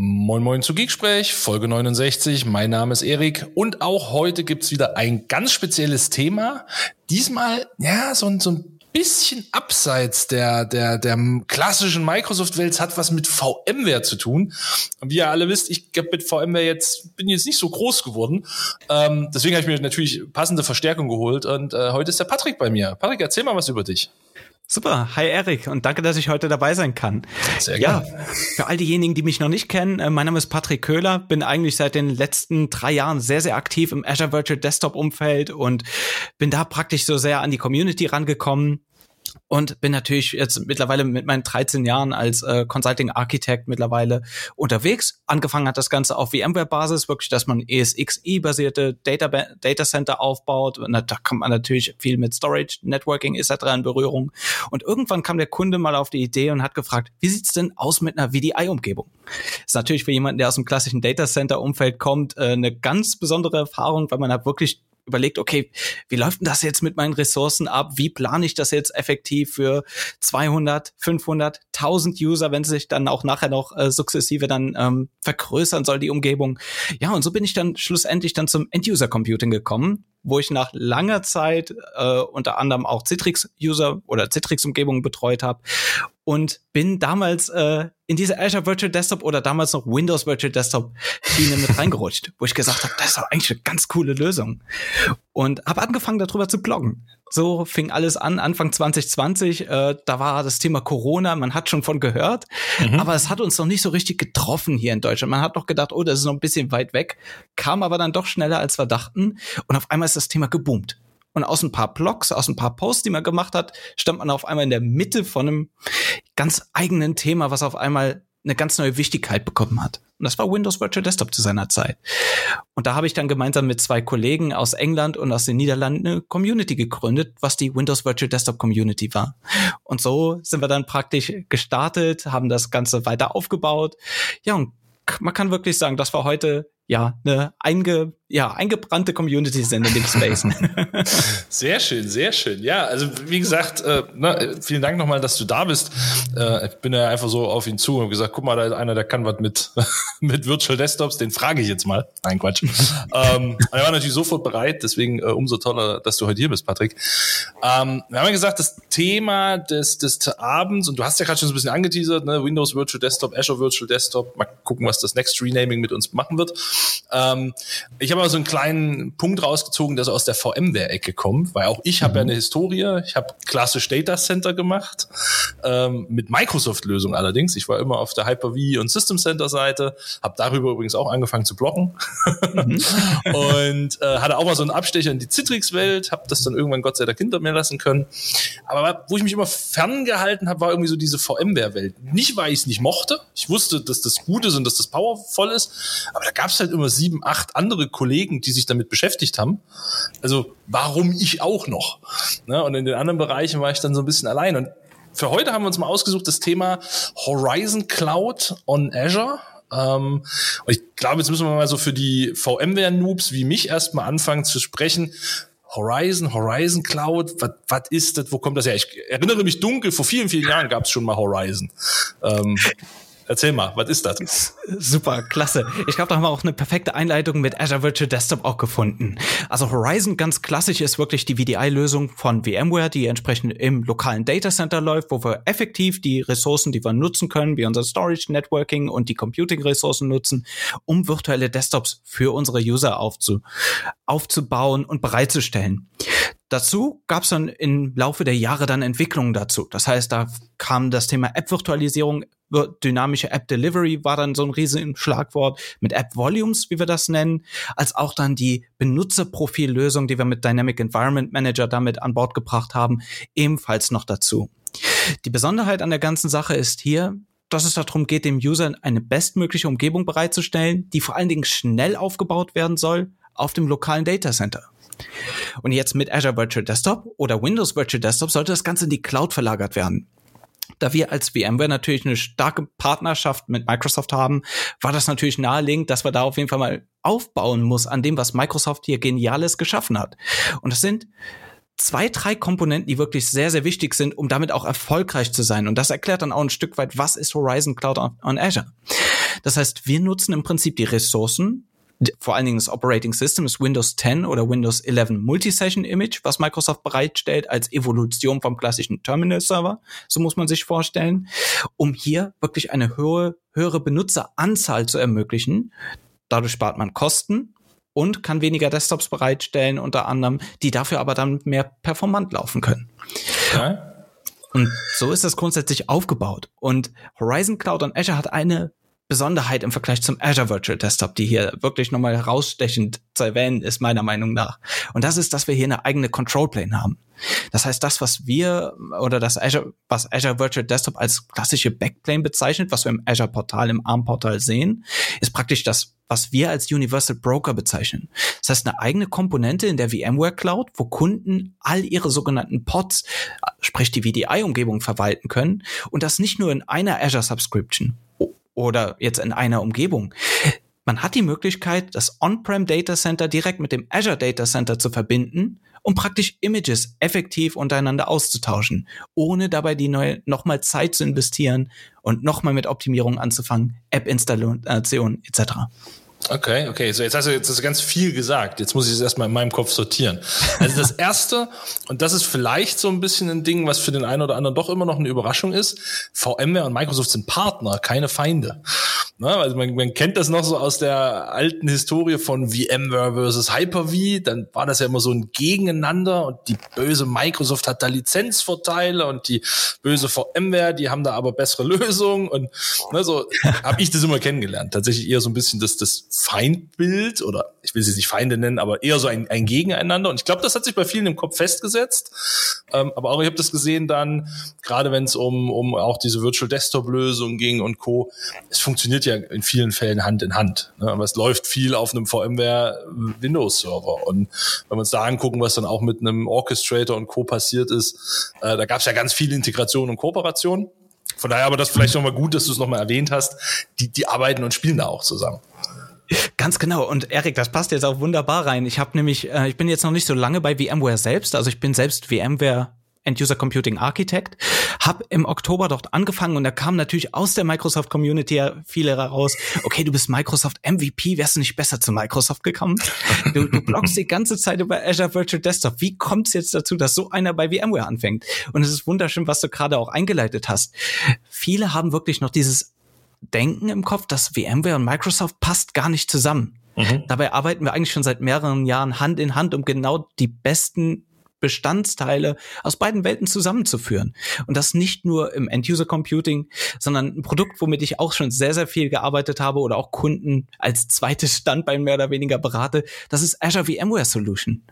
Moin Moin zu Geeksprech, Folge 69. Mein Name ist Erik und auch heute gibt's wieder ein ganz spezielles Thema. Diesmal, ja, so, ein so ein bisschen abseits der, der, der klassischen Microsoft-Welt hat was mit VMware zu tun. Und wie ihr alle wisst, ich mit VMware jetzt, bin jetzt nicht so groß geworden. Ähm, deswegen habe ich mir natürlich passende Verstärkung geholt und äh, heute ist der Patrick bei mir. Patrick, erzähl mal was über dich. Super, hi Erik und danke, dass ich heute dabei sein kann. Sehr gerne. Ja, für all diejenigen, die mich noch nicht kennen, äh, mein Name ist Patrick Köhler, bin eigentlich seit den letzten drei Jahren sehr, sehr aktiv im Azure Virtual Desktop Umfeld und bin da praktisch so sehr an die Community rangekommen und bin natürlich jetzt mittlerweile mit meinen 13 Jahren als äh, Consulting Architect mittlerweile unterwegs. Angefangen hat das Ganze auf VMware-Basis, wirklich, dass man ESXi-basierte Data, Data Center aufbaut. Und da kommt man natürlich viel mit Storage, Networking etc. in Berührung. Und irgendwann kam der Kunde mal auf die Idee und hat gefragt, wie sieht's denn aus mit einer VDI-Umgebung? Ist natürlich für jemanden, der aus dem klassischen Data Center-Umfeld kommt, äh, eine ganz besondere Erfahrung, weil man hat wirklich überlegt, okay, wie läuft denn das jetzt mit meinen Ressourcen ab? Wie plane ich das jetzt effektiv für 200, 500, 1000 User, wenn sich dann auch nachher noch äh, sukzessive dann ähm, vergrößern soll, die Umgebung? Ja, und so bin ich dann schlussendlich dann zum End-User-Computing gekommen, wo ich nach langer Zeit äh, unter anderem auch Citrix-User oder Citrix-Umgebungen betreut habe und bin damals äh, in diese Azure Virtual Desktop oder damals noch Windows Virtual Desktop Schiene mit reingerutscht, wo ich gesagt habe, das ist doch eigentlich eine ganz coole Lösung. Und habe angefangen darüber zu bloggen. So fing alles an, Anfang 2020. Äh, da war das Thema Corona, man hat schon von gehört, mhm. aber es hat uns noch nicht so richtig getroffen hier in Deutschland. Man hat noch gedacht, oh, das ist noch ein bisschen weit weg, kam aber dann doch schneller, als wir dachten. Und auf einmal ist das Thema geboomt. Und aus ein paar Blogs, aus ein paar Posts, die man gemacht hat, stand man auf einmal in der Mitte von einem ganz eigenen Thema, was auf einmal eine ganz neue Wichtigkeit bekommen hat. Und das war Windows Virtual Desktop zu seiner Zeit. Und da habe ich dann gemeinsam mit zwei Kollegen aus England und aus den Niederlanden eine Community gegründet, was die Windows Virtual Desktop Community war. Und so sind wir dann praktisch gestartet, haben das Ganze weiter aufgebaut. Ja, und man kann wirklich sagen, das war heute ja eine einge ja, eingebrannte Community sind in dem Space. sehr schön, sehr schön. Ja, also wie gesagt, äh, na, vielen Dank nochmal, dass du da bist. Äh, ich bin ja einfach so auf ihn zu und gesagt, guck mal, da ist einer, der kann was mit, mit Virtual Desktops, den frage ich jetzt mal. Nein, Quatsch. ähm, er war natürlich sofort bereit, deswegen äh, umso toller, dass du heute hier bist, Patrick. Ähm, wir haben ja gesagt, das Thema des, des Abends, und du hast ja gerade schon so ein bisschen angeteasert, ne? Windows Virtual Desktop, Azure Virtual Desktop, mal gucken, was das Next Renaming mit uns machen wird. Ähm, ich habe habe mal so einen kleinen Punkt rausgezogen, der so aus der VMware-Ecke kommt, weil auch ich habe mhm. ja eine Historie. Ich habe klassisch Data Center gemacht, ähm, mit Microsoft-Lösung allerdings. Ich war immer auf der Hyper-V und System Center-Seite, habe darüber übrigens auch angefangen zu blocken mhm. und äh, hatte auch mal so einen Abstecher in die Citrix-Welt, habe das dann irgendwann Gott sei Dank hinter mir lassen können. Aber wo ich mich immer ferngehalten habe, war irgendwie so diese VMware-Welt. Nicht, weil ich es nicht mochte. Ich wusste, dass das gut ist und dass das powervoll ist, aber da gab es halt immer sieben, acht andere Kollegen, Kollegen, die sich damit beschäftigt haben. Also warum ich auch noch? Ne? Und in den anderen Bereichen war ich dann so ein bisschen allein. Und für heute haben wir uns mal ausgesucht das Thema Horizon Cloud on Azure. Ähm, und ich glaube, jetzt müssen wir mal so für die VMware-Noobs wie mich erstmal anfangen zu sprechen. Horizon, Horizon Cloud, was ist das, wo kommt das her? Ich erinnere mich dunkel, vor vielen, vielen Jahren gab es schon mal Horizon. Ähm, Erzähl mal, was ist das? Super, klasse. Ich glaube, da haben wir auch eine perfekte Einleitung mit Azure Virtual Desktop auch gefunden. Also Horizon ganz klassisch ist wirklich die VDI-Lösung von VMware, die entsprechend im lokalen Data Center läuft, wo wir effektiv die Ressourcen, die wir nutzen können, wie unser Storage, Networking und die Computing-Ressourcen nutzen, um virtuelle Desktops für unsere User aufzu aufzubauen und bereitzustellen. Dazu gab es dann im Laufe der Jahre dann Entwicklungen dazu. Das heißt, da kam das Thema App-Virtualisierung, dynamische App-Delivery war dann so ein riesen Schlagwort mit App-Volumes, wie wir das nennen, als auch dann die Benutzerprofillösung, die wir mit Dynamic Environment Manager damit an Bord gebracht haben, ebenfalls noch dazu. Die Besonderheit an der ganzen Sache ist hier, dass es darum geht, dem User eine bestmögliche Umgebung bereitzustellen, die vor allen Dingen schnell aufgebaut werden soll auf dem lokalen Data Center. Und jetzt mit Azure Virtual Desktop oder Windows Virtual Desktop sollte das Ganze in die Cloud verlagert werden. Da wir als VMware natürlich eine starke Partnerschaft mit Microsoft haben, war das natürlich naheliegend, dass wir da auf jeden Fall mal aufbauen muss an dem, was Microsoft hier Geniales geschaffen hat. Und das sind zwei, drei Komponenten, die wirklich sehr, sehr wichtig sind, um damit auch erfolgreich zu sein. Und das erklärt dann auch ein Stück weit, was ist Horizon Cloud on, Azure. Das heißt, wir nutzen im Prinzip die Ressourcen vor allen Dingen das Operating System ist Windows 10 oder Windows 11 Multisession Image, was Microsoft bereitstellt als Evolution vom klassischen Terminal Server. So muss man sich vorstellen, um hier wirklich eine höhere, höhere Benutzeranzahl zu ermöglichen. Dadurch spart man Kosten und kann weniger Desktops bereitstellen, unter anderem, die dafür aber dann mehr performant laufen können. Ja. Und so ist das grundsätzlich aufgebaut. Und Horizon Cloud und Azure hat eine Besonderheit im Vergleich zum Azure Virtual Desktop, die hier wirklich nochmal herausstechend zu erwähnen ist, meiner Meinung nach. Und das ist, dass wir hier eine eigene Control Plane haben. Das heißt, das, was wir oder das Azure, was Azure Virtual Desktop als klassische Backplane bezeichnet, was wir im Azure Portal, im ARM Portal sehen, ist praktisch das, was wir als Universal Broker bezeichnen. Das heißt, eine eigene Komponente in der VMware Cloud, wo Kunden all ihre sogenannten Pods, sprich die VDI-Umgebung verwalten können und das nicht nur in einer Azure Subscription oder jetzt in einer Umgebung. Man hat die Möglichkeit, das On-Prem Data Center direkt mit dem Azure Data Center zu verbinden, um praktisch Images effektiv untereinander auszutauschen, ohne dabei die neue nochmal Zeit zu investieren und nochmal mit Optimierung anzufangen, App-Installation etc. Okay, okay. So, jetzt hast du jetzt hast du ganz viel gesagt. Jetzt muss ich es erstmal in meinem Kopf sortieren. Also das erste, und das ist vielleicht so ein bisschen ein Ding, was für den einen oder anderen doch immer noch eine Überraschung ist. VMware und Microsoft sind Partner, keine Feinde. Na, also man, man kennt das noch so aus der alten Historie von VMware versus Hyper-V. Dann war das ja immer so ein Gegeneinander und die böse Microsoft hat da Lizenzvorteile und die böse VMware, die haben da aber bessere Lösungen und ne, so habe ich das immer kennengelernt. Tatsächlich eher so ein bisschen das, das Feindbild oder ich will sie nicht Feinde nennen, aber eher so ein, ein Gegeneinander. Und ich glaube, das hat sich bei vielen im Kopf festgesetzt. Ähm, aber auch ich habe das gesehen dann, gerade wenn es um, um auch diese Virtual Desktop-Lösung ging und Co. Es funktioniert ja in vielen Fällen Hand in Hand. Ne? Aber es läuft viel auf einem VMware Windows Server. Und wenn wir uns da angucken, was dann auch mit einem Orchestrator und Co. passiert ist, äh, da gab es ja ganz viel Integration und Kooperation. Von daher aber das vielleicht nochmal gut, dass du es nochmal erwähnt hast. Die, die arbeiten und spielen da auch zusammen. Ganz genau. Und Erik, das passt jetzt auch wunderbar rein. Ich habe nämlich, äh, ich bin jetzt noch nicht so lange bei VMware selbst. Also ich bin selbst VMware End-User Computing Architect, habe im Oktober dort angefangen und da kam natürlich aus der Microsoft Community viele heraus, okay, du bist Microsoft MVP, wärst du nicht besser zu Microsoft gekommen? Du, du bloggst die ganze Zeit über Azure Virtual Desktop. Wie kommt es jetzt dazu, dass so einer bei VMware anfängt? Und es ist wunderschön, was du gerade auch eingeleitet hast. Viele haben wirklich noch dieses Denken im Kopf, dass VMware und Microsoft passt gar nicht zusammen. Mhm. Dabei arbeiten wir eigentlich schon seit mehreren Jahren Hand in Hand, um genau die besten Bestandteile aus beiden Welten zusammenzuführen. Und das nicht nur im End-User Computing, sondern ein Produkt, womit ich auch schon sehr, sehr viel gearbeitet habe oder auch Kunden als zweites Standbein mehr oder weniger berate. Das ist Azure VMware Solution.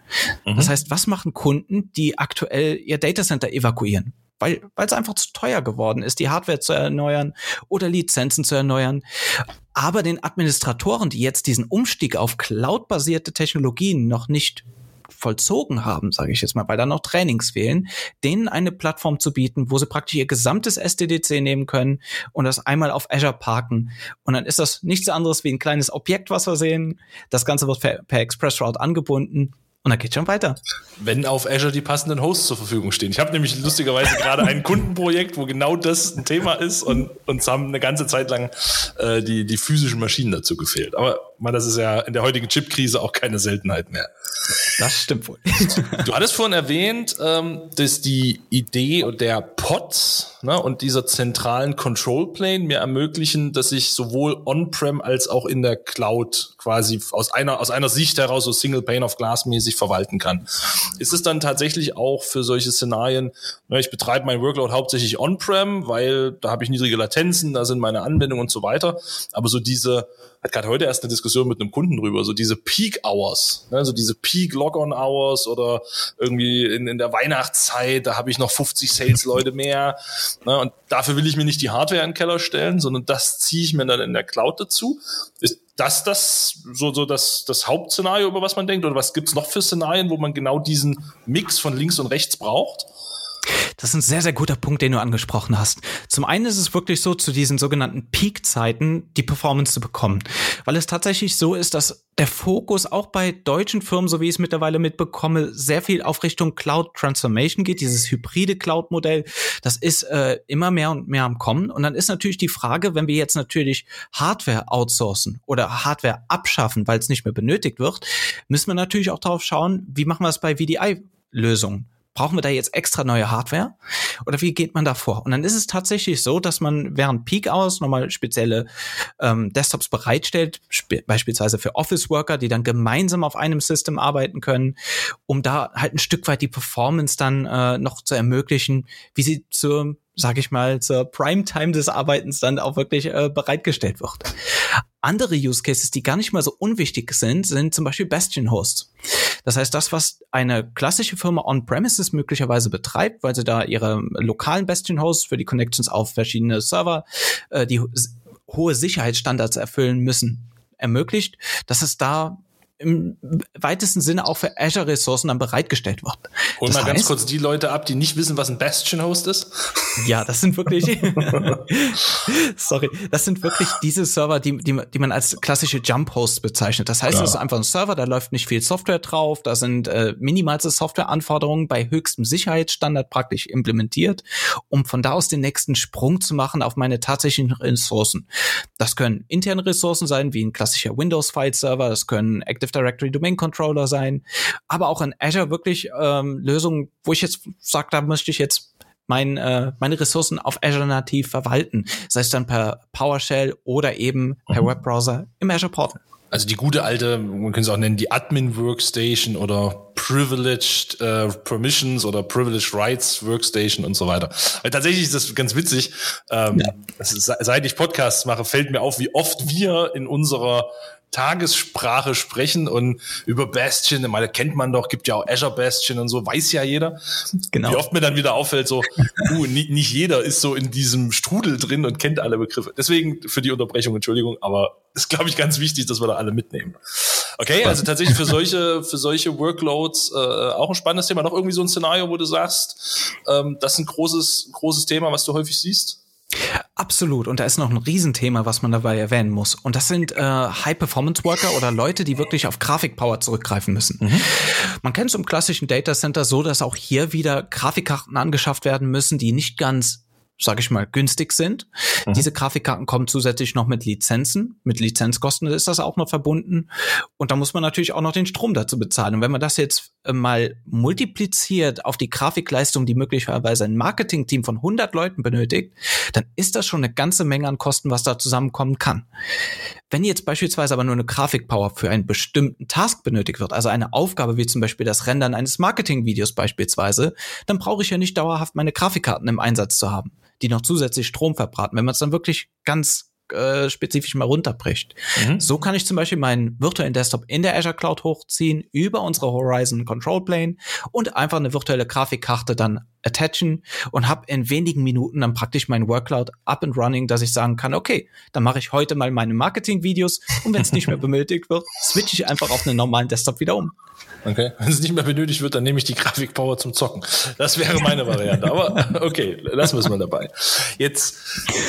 Mhm. Das heißt, was machen Kunden, die aktuell ihr Datacenter evakuieren? Weil es einfach zu teuer geworden ist, die Hardware zu erneuern oder Lizenzen zu erneuern. Aber den Administratoren, die jetzt diesen Umstieg auf cloud-basierte Technologien noch nicht vollzogen haben, sage ich jetzt mal, weil da noch Trainings fehlen, denen eine Plattform zu bieten, wo sie praktisch ihr gesamtes SDDC nehmen können und das einmal auf Azure parken. Und dann ist das nichts anderes wie ein kleines Objekt, was wir sehen. Das Ganze wird per, per Express angebunden und dann geht schon weiter. Wenn auf Azure die passenden Hosts zur Verfügung stehen. Ich habe nämlich lustigerweise gerade ein Kundenprojekt, wo genau das ein Thema ist und uns haben eine ganze Zeit lang äh, die, die physischen Maschinen dazu gefehlt. Aber man, das ist ja in der heutigen Chip-Krise auch keine Seltenheit mehr. Das stimmt wohl. Du hattest vorhin erwähnt, ähm, dass die Idee der Pods ne, und dieser zentralen Control Plane mir ermöglichen, dass ich sowohl on-prem als auch in der Cloud quasi aus einer, aus einer Sicht heraus so Single Pane of Glass mäßig verwalten kann. Ist es dann tatsächlich auch für solche Szenarien, ne, ich betreibe mein Workload hauptsächlich on-prem, weil da habe ich niedrige Latenzen, da sind meine Anwendungen und so weiter. Aber so diese hat gerade heute erst eine Diskussion mit einem Kunden drüber, so diese Peak Hours, ne, so diese Peak Log-on Hours oder irgendwie in, in der Weihnachtszeit, da habe ich noch 50 Sales-Leute mehr. Ne, und dafür will ich mir nicht die Hardware in den Keller stellen, sondern das ziehe ich mir dann in der Cloud dazu. Ist das das so, so das, das Hauptszenario, über was man denkt? Oder was gibt's noch für Szenarien, wo man genau diesen Mix von links und rechts braucht? Das ist ein sehr, sehr guter Punkt, den du angesprochen hast. Zum einen ist es wirklich so, zu diesen sogenannten Peak-Zeiten die Performance zu bekommen. weil es tatsächlich so ist, dass der Fokus auch bei deutschen Firmen, so wie ich es mittlerweile mitbekomme, sehr viel auf Richtung Cloud Transformation geht, dieses hybride Cloud-Modell. Das ist äh, immer mehr und mehr am Kommen. Und dann ist natürlich die Frage, wenn wir jetzt natürlich Hardware outsourcen oder Hardware abschaffen, weil es nicht mehr benötigt wird, müssen wir natürlich auch darauf schauen, wie machen wir es bei VDI-Lösungen brauchen wir da jetzt extra neue Hardware? Oder wie geht man da vor? Und dann ist es tatsächlich so, dass man während Peak Hours nochmal spezielle ähm, Desktops bereitstellt, beispielsweise für Office-Worker, die dann gemeinsam auf einem System arbeiten können, um da halt ein Stück weit die Performance dann äh, noch zu ermöglichen, wie sie zur sag ich mal, zur Primetime des Arbeitens dann auch wirklich äh, bereitgestellt wird. Andere Use Cases, die gar nicht mal so unwichtig sind, sind zum Beispiel Bastion Hosts. Das heißt, das, was eine klassische Firma on-premises möglicherweise betreibt, weil sie da ihre lokalen Bastion Hosts für die Connections auf verschiedene Server, äh, die hohe Sicherheitsstandards erfüllen müssen, ermöglicht, dass es da im weitesten Sinne auch für Azure-Ressourcen dann bereitgestellt wird. Hol mal ganz kurz die Leute ab, die nicht wissen, was ein Bastion-Host ist. Ja, das sind wirklich, sorry, das sind wirklich diese Server, die, die, die man als klassische Jump-Hosts bezeichnet. Das heißt, es ja. ist einfach ein Server, da läuft nicht viel Software drauf, da sind äh, minimalste Softwareanforderungen bei höchstem Sicherheitsstandard praktisch implementiert, um von da aus den nächsten Sprung zu machen auf meine tatsächlichen Ressourcen. Das können interne Ressourcen sein, wie ein klassischer Windows-File-Server, das können Active Active Directory Domain Controller sein, aber auch in Azure wirklich ähm, Lösungen, wo ich jetzt sage, da möchte ich jetzt mein, äh, meine Ressourcen auf Azure nativ verwalten, sei es dann per PowerShell oder eben per mhm. Webbrowser im Azure Portal. Also die gute alte, man könnte es auch nennen, die Admin Workstation oder Privileged äh, Permissions oder Privileged Rights Workstation und so weiter. Weil tatsächlich ist das ganz witzig. Ähm, ja. ist, seit ich Podcasts mache, fällt mir auf, wie oft wir in unserer Tagessprache sprechen und über Bastion, ich meine, kennt man doch, gibt ja auch Azure Bastion und so, weiß ja jeder. Genau. Wie oft mir dann wieder auffällt, so, uh, nicht, nicht jeder ist so in diesem Strudel drin und kennt alle Begriffe. Deswegen für die Unterbrechung, Entschuldigung, aber ist, glaube ich, ganz wichtig, dass wir da alle mitnehmen. Okay, also tatsächlich für solche, für solche Workloads äh, auch ein spannendes Thema. Noch irgendwie so ein Szenario, wo du sagst, ähm, das ist ein großes, großes Thema, was du häufig siehst? Absolut. Und da ist noch ein Riesenthema, was man dabei erwähnen muss. Und das sind äh, High-Performance-Worker oder Leute, die wirklich auf Grafikpower zurückgreifen müssen. Mhm. Man kennt es im klassischen Data Center so, dass auch hier wieder Grafikkarten angeschafft werden müssen, die nicht ganz sage ich mal, günstig sind. Mhm. Diese Grafikkarten kommen zusätzlich noch mit Lizenzen. Mit Lizenzkosten ist das auch noch verbunden. Und da muss man natürlich auch noch den Strom dazu bezahlen. Und wenn man das jetzt äh, mal multipliziert auf die Grafikleistung, die möglicherweise ein Marketingteam von 100 Leuten benötigt, dann ist das schon eine ganze Menge an Kosten, was da zusammenkommen kann. Wenn jetzt beispielsweise aber nur eine Grafikpower für einen bestimmten Task benötigt wird, also eine Aufgabe wie zum Beispiel das Rendern eines Marketingvideos beispielsweise, dann brauche ich ja nicht dauerhaft meine Grafikkarten im Einsatz zu haben die noch zusätzlich Strom verbraten. Wenn man es dann wirklich ganz äh, spezifisch mal runterbricht. Mhm. So kann ich zum Beispiel meinen virtuellen Desktop in der Azure Cloud hochziehen über unsere Horizon Control Plane und einfach eine virtuelle Grafikkarte dann attachen und habe in wenigen Minuten dann praktisch mein Workload up and running, dass ich sagen kann, okay, dann mache ich heute mal meine Marketing-Videos und wenn es nicht mehr benötigt wird, switche ich einfach auf einen normalen Desktop wieder um. Okay. Wenn es nicht mehr benötigt wird, dann nehme ich die Grafikpower zum Zocken. Das wäre meine Variante. Aber okay, lassen wir es mal dabei. Jetzt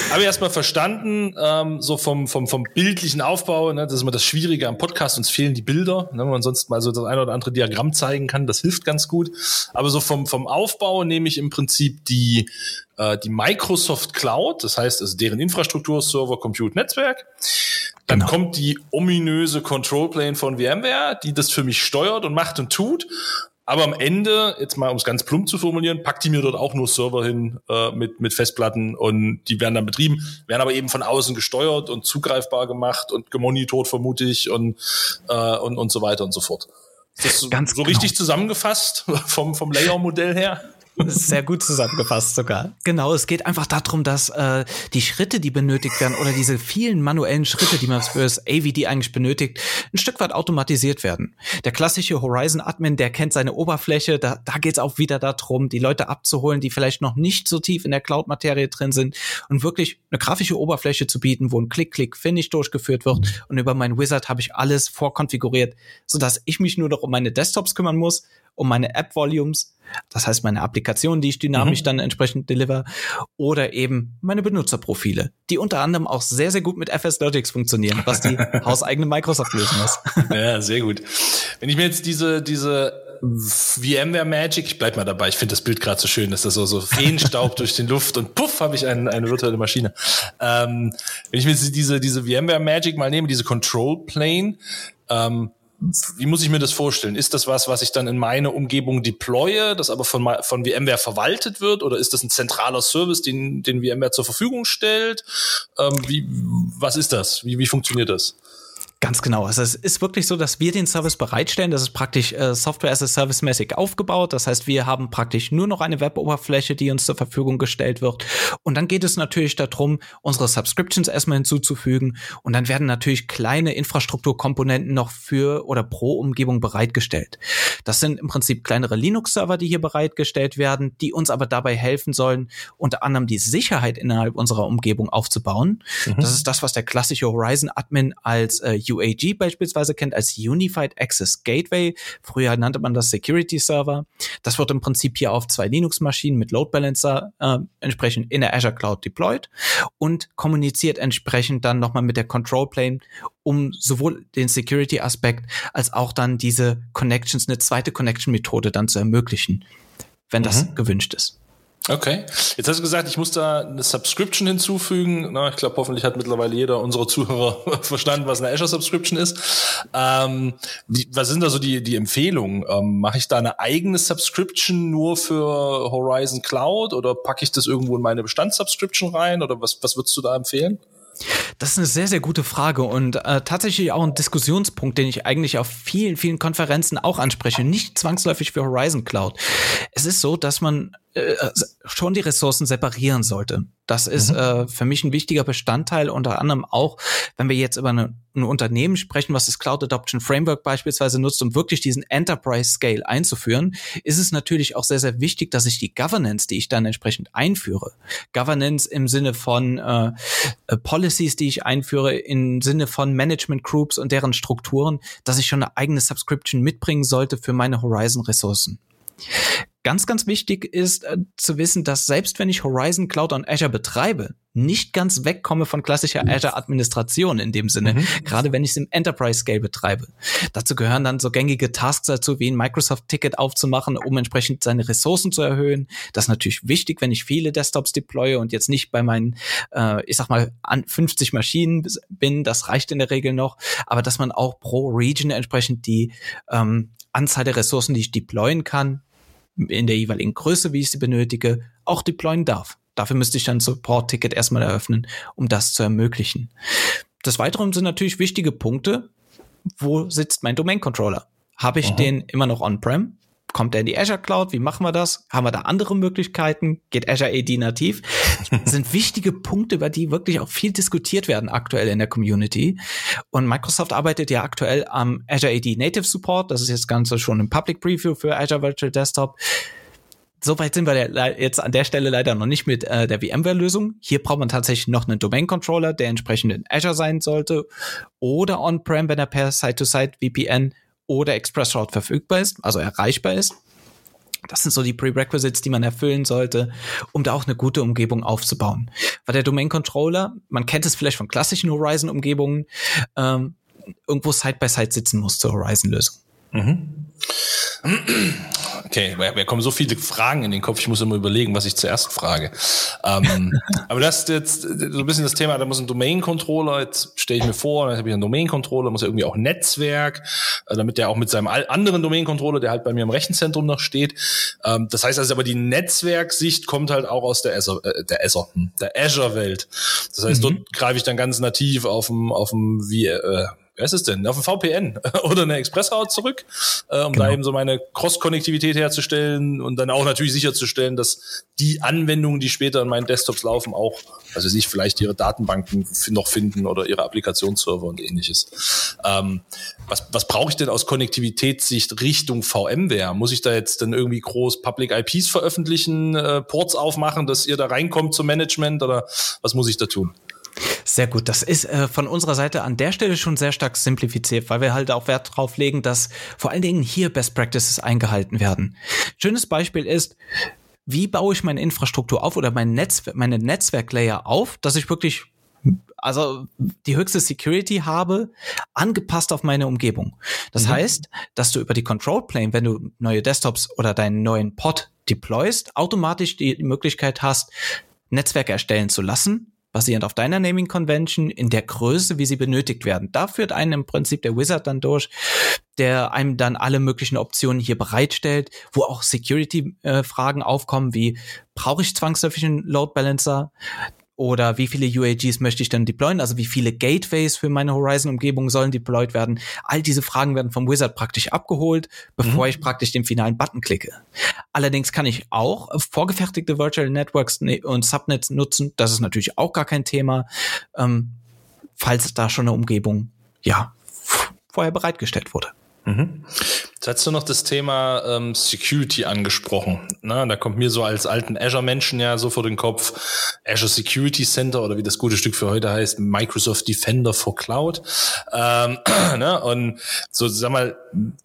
habe ich erstmal verstanden, ähm, so vom, vom, vom bildlichen Aufbau, ne, das ist immer das Schwierige am Podcast, uns fehlen die Bilder. Ne, wenn man sonst mal so das eine oder andere Diagramm zeigen kann, das hilft ganz gut. Aber so vom, vom Aufbau nehme ich im Prinzip die, äh, die Microsoft Cloud, das heißt, also deren Infrastruktur, Server, Compute, Netzwerk. Dann genau. kommt die ominöse Control Plane von VMware, die das für mich steuert und macht und tut. Aber am Ende, jetzt mal um es ganz plump zu formulieren, packt die mir dort auch nur Server hin äh, mit, mit Festplatten und die werden dann betrieben, werden aber eben von außen gesteuert und zugreifbar gemacht und gemonitort, vermute ich, und, äh, und, und so weiter und so fort. Ist das ganz so genau. richtig zusammengefasst vom, vom Layer-Modell her? Sehr gut zusammengefasst sogar. Genau, es geht einfach darum, dass äh, die Schritte, die benötigt werden, oder diese vielen manuellen Schritte, die man für das AVD eigentlich benötigt, ein Stück weit automatisiert werden. Der klassische Horizon-Admin, der kennt seine Oberfläche, da, da geht es auch wieder darum, die Leute abzuholen, die vielleicht noch nicht so tief in der Cloud-Materie drin sind und wirklich eine grafische Oberfläche zu bieten, wo ein Klick-Klick-Finish durchgeführt wird. Und über mein Wizard habe ich alles vorkonfiguriert, sodass ich mich nur noch um meine Desktops kümmern muss um meine App-Volumes das heißt, meine Applikationen, die ich dynamisch mhm. dann entsprechend deliver oder eben meine Benutzerprofile, die unter anderem auch sehr, sehr gut mit FS Logics funktionieren, was die hauseigene Microsoft lösen muss. Ja, sehr gut. Wenn ich mir jetzt diese, diese VMware Magic, ich bleib mal dabei, ich finde das Bild gerade so schön, dass das so, so Feenstaub durch den Luft und puff, habe ich ein, eine virtuelle Maschine. Ähm, wenn ich mir diese, diese VMware Magic mal nehme, diese Control Plane, ähm, wie muss ich mir das vorstellen? Ist das was, was ich dann in meine Umgebung deploye, das aber von, von VMware verwaltet wird? Oder ist das ein zentraler Service, den, den VMware zur Verfügung stellt? Ähm, wie, was ist das? Wie, wie funktioniert das? Ganz genau. Also es ist wirklich so, dass wir den Service bereitstellen. Das ist praktisch äh, Software as a Service mäßig aufgebaut. Das heißt, wir haben praktisch nur noch eine Web-Oberfläche, die uns zur Verfügung gestellt wird. Und dann geht es natürlich darum, unsere Subscriptions erstmal hinzuzufügen. Und dann werden natürlich kleine Infrastrukturkomponenten noch für oder pro Umgebung bereitgestellt. Das sind im Prinzip kleinere Linux-Server, die hier bereitgestellt werden, die uns aber dabei helfen sollen, unter anderem die Sicherheit innerhalb unserer Umgebung aufzubauen. Mhm. Das ist das, was der klassische Horizon-Admin als äh, UAG beispielsweise kennt als Unified Access Gateway. Früher nannte man das Security Server. Das wird im Prinzip hier auf zwei Linux-Maschinen mit Load Balancer äh, entsprechend in der Azure Cloud deployed und kommuniziert entsprechend dann nochmal mit der Control Plane, um sowohl den Security-Aspekt als auch dann diese Connections, eine zweite Connection-Methode dann zu ermöglichen, wenn das mhm. gewünscht ist. Okay. Jetzt hast du gesagt, ich muss da eine Subscription hinzufügen. Na, ich glaube, hoffentlich hat mittlerweile jeder unserer Zuhörer verstanden, was eine Azure Subscription ist. Ähm, wie, was sind da so die, die Empfehlungen? Ähm, Mache ich da eine eigene Subscription nur für Horizon Cloud oder packe ich das irgendwo in meine Bestandssubscription rein? Oder was, was würdest du da empfehlen? Das ist eine sehr, sehr gute Frage und äh, tatsächlich auch ein Diskussionspunkt, den ich eigentlich auf vielen, vielen Konferenzen auch anspreche. Nicht zwangsläufig für Horizon Cloud. Es ist so, dass man äh, schon die Ressourcen separieren sollte. Das ist mhm. äh, für mich ein wichtiger Bestandteil, unter anderem auch, wenn wir jetzt über eine, ein Unternehmen sprechen, was das Cloud Adoption Framework beispielsweise nutzt, um wirklich diesen Enterprise Scale einzuführen, ist es natürlich auch sehr, sehr wichtig, dass ich die Governance, die ich dann entsprechend einführe, Governance im Sinne von äh, äh, Policies, die ich einführe, im Sinne von Management Groups und deren Strukturen, dass ich schon eine eigene Subscription mitbringen sollte für meine Horizon-Ressourcen. Ganz, ganz wichtig ist äh, zu wissen, dass selbst wenn ich Horizon Cloud on Azure betreibe, nicht ganz wegkomme von klassischer Azure-Administration in dem Sinne, mhm. gerade wenn ich es im Enterprise-Scale betreibe. Dazu gehören dann so gängige Tasks dazu, wie ein Microsoft-Ticket aufzumachen, um entsprechend seine Ressourcen zu erhöhen. Das ist natürlich wichtig, wenn ich viele Desktops deploye und jetzt nicht bei meinen, äh, ich sag mal, an 50 Maschinen bin, das reicht in der Regel noch, aber dass man auch pro Region entsprechend die ähm, Anzahl der Ressourcen, die ich deployen kann, in der jeweiligen Größe, wie ich sie benötige, auch deployen darf. Dafür müsste ich dann Support-Ticket erstmal eröffnen, um das zu ermöglichen. Des Weiteren sind natürlich wichtige Punkte, wo sitzt mein Domain-Controller? Habe ich Aha. den immer noch on-prem? Kommt er in die Azure Cloud? Wie machen wir das? Haben wir da andere Möglichkeiten? Geht Azure AD nativ? Das sind wichtige Punkte, über die wirklich auch viel diskutiert werden aktuell in der Community. Und Microsoft arbeitet ja aktuell am Azure AD Native Support. Das ist jetzt Ganze schon im Public Preview für Azure Virtual Desktop. Soweit sind wir jetzt an der Stelle leider noch nicht mit äh, der VMware-Lösung. Hier braucht man tatsächlich noch einen Domain-Controller, der entsprechend in Azure sein sollte oder on-prem, wenn er per Site-to-Site VPN oder ExpressRoute verfügbar ist, also erreichbar ist. Das sind so die Prerequisites, die man erfüllen sollte, um da auch eine gute Umgebung aufzubauen. Weil der Domain Controller, man kennt es vielleicht von klassischen Horizon-Umgebungen, ähm, irgendwo Side-by-Side -side sitzen muss zur Horizon-Lösung. Mhm. Okay, mir kommen so viele Fragen in den Kopf, ich muss immer überlegen, was ich zuerst frage. Ähm, aber das ist jetzt so ein bisschen das Thema, da muss ein Domain-Controller, jetzt stelle ich mir vor, dann habe ich einen Domain-Controller, muss ja irgendwie auch Netzwerk, äh, damit der auch mit seinem anderen Domain-Controller, der halt bei mir im Rechenzentrum noch steht. Ähm, das heißt also aber, die Netzwerksicht kommt halt auch aus der Azure, äh, der Azure, hm, der Azure-Welt. Das heißt, mhm. dort greife ich dann ganz nativ auf dem, auf dem, wie, äh, wer ist es denn? Auf ein VPN oder eine Expressroute zurück, äh, um genau. da eben so meine Cross-Konnektivität herzustellen und dann auch natürlich sicherzustellen, dass die Anwendungen, die später an meinen Desktops laufen, auch, also sich vielleicht ihre Datenbanken noch finden oder ihre Applikationsserver und ähnliches. Ähm, was was brauche ich denn aus Konnektivitätssicht Richtung VMware? Muss ich da jetzt dann irgendwie groß Public IPs veröffentlichen, äh, Ports aufmachen, dass ihr da reinkommt zum Management oder was muss ich da tun? Sehr gut. Das ist äh, von unserer Seite an der Stelle schon sehr stark simplifiziert, weil wir halt auch Wert drauf legen, dass vor allen Dingen hier Best Practices eingehalten werden. Schönes Beispiel ist, wie baue ich meine Infrastruktur auf oder mein Netz, meine Netzwerklayer auf, dass ich wirklich also die höchste Security habe, angepasst auf meine Umgebung. Das mhm. heißt, dass du über die Control Plane, wenn du neue Desktops oder deinen neuen Pod deployst, automatisch die Möglichkeit hast, Netzwerke erstellen zu lassen, basierend auf deiner Naming Convention in der Größe, wie sie benötigt werden. Da führt einen im Prinzip der Wizard dann durch, der einem dann alle möglichen Optionen hier bereitstellt, wo auch Security-Fragen äh, aufkommen, wie brauche ich zwangsläufig einen Load Balancer? Oder wie viele UAGs möchte ich dann deployen? Also wie viele Gateways für meine Horizon-Umgebung sollen deployed werden? All diese Fragen werden vom Wizard praktisch abgeholt, bevor mhm. ich praktisch den finalen Button klicke. Allerdings kann ich auch vorgefertigte Virtual Networks ne-, und Subnets nutzen. Das ist natürlich auch gar kein Thema, ähm, falls da schon eine Umgebung, ja, vorher bereitgestellt wurde. Mhm. Jetzt hast du noch das Thema ähm, Security angesprochen. Na, da kommt mir so als alten Azure-Menschen ja so vor den Kopf Azure Security Center oder wie das gute Stück für heute heißt, Microsoft Defender for Cloud. Ähm, ne? Und so, sag mal,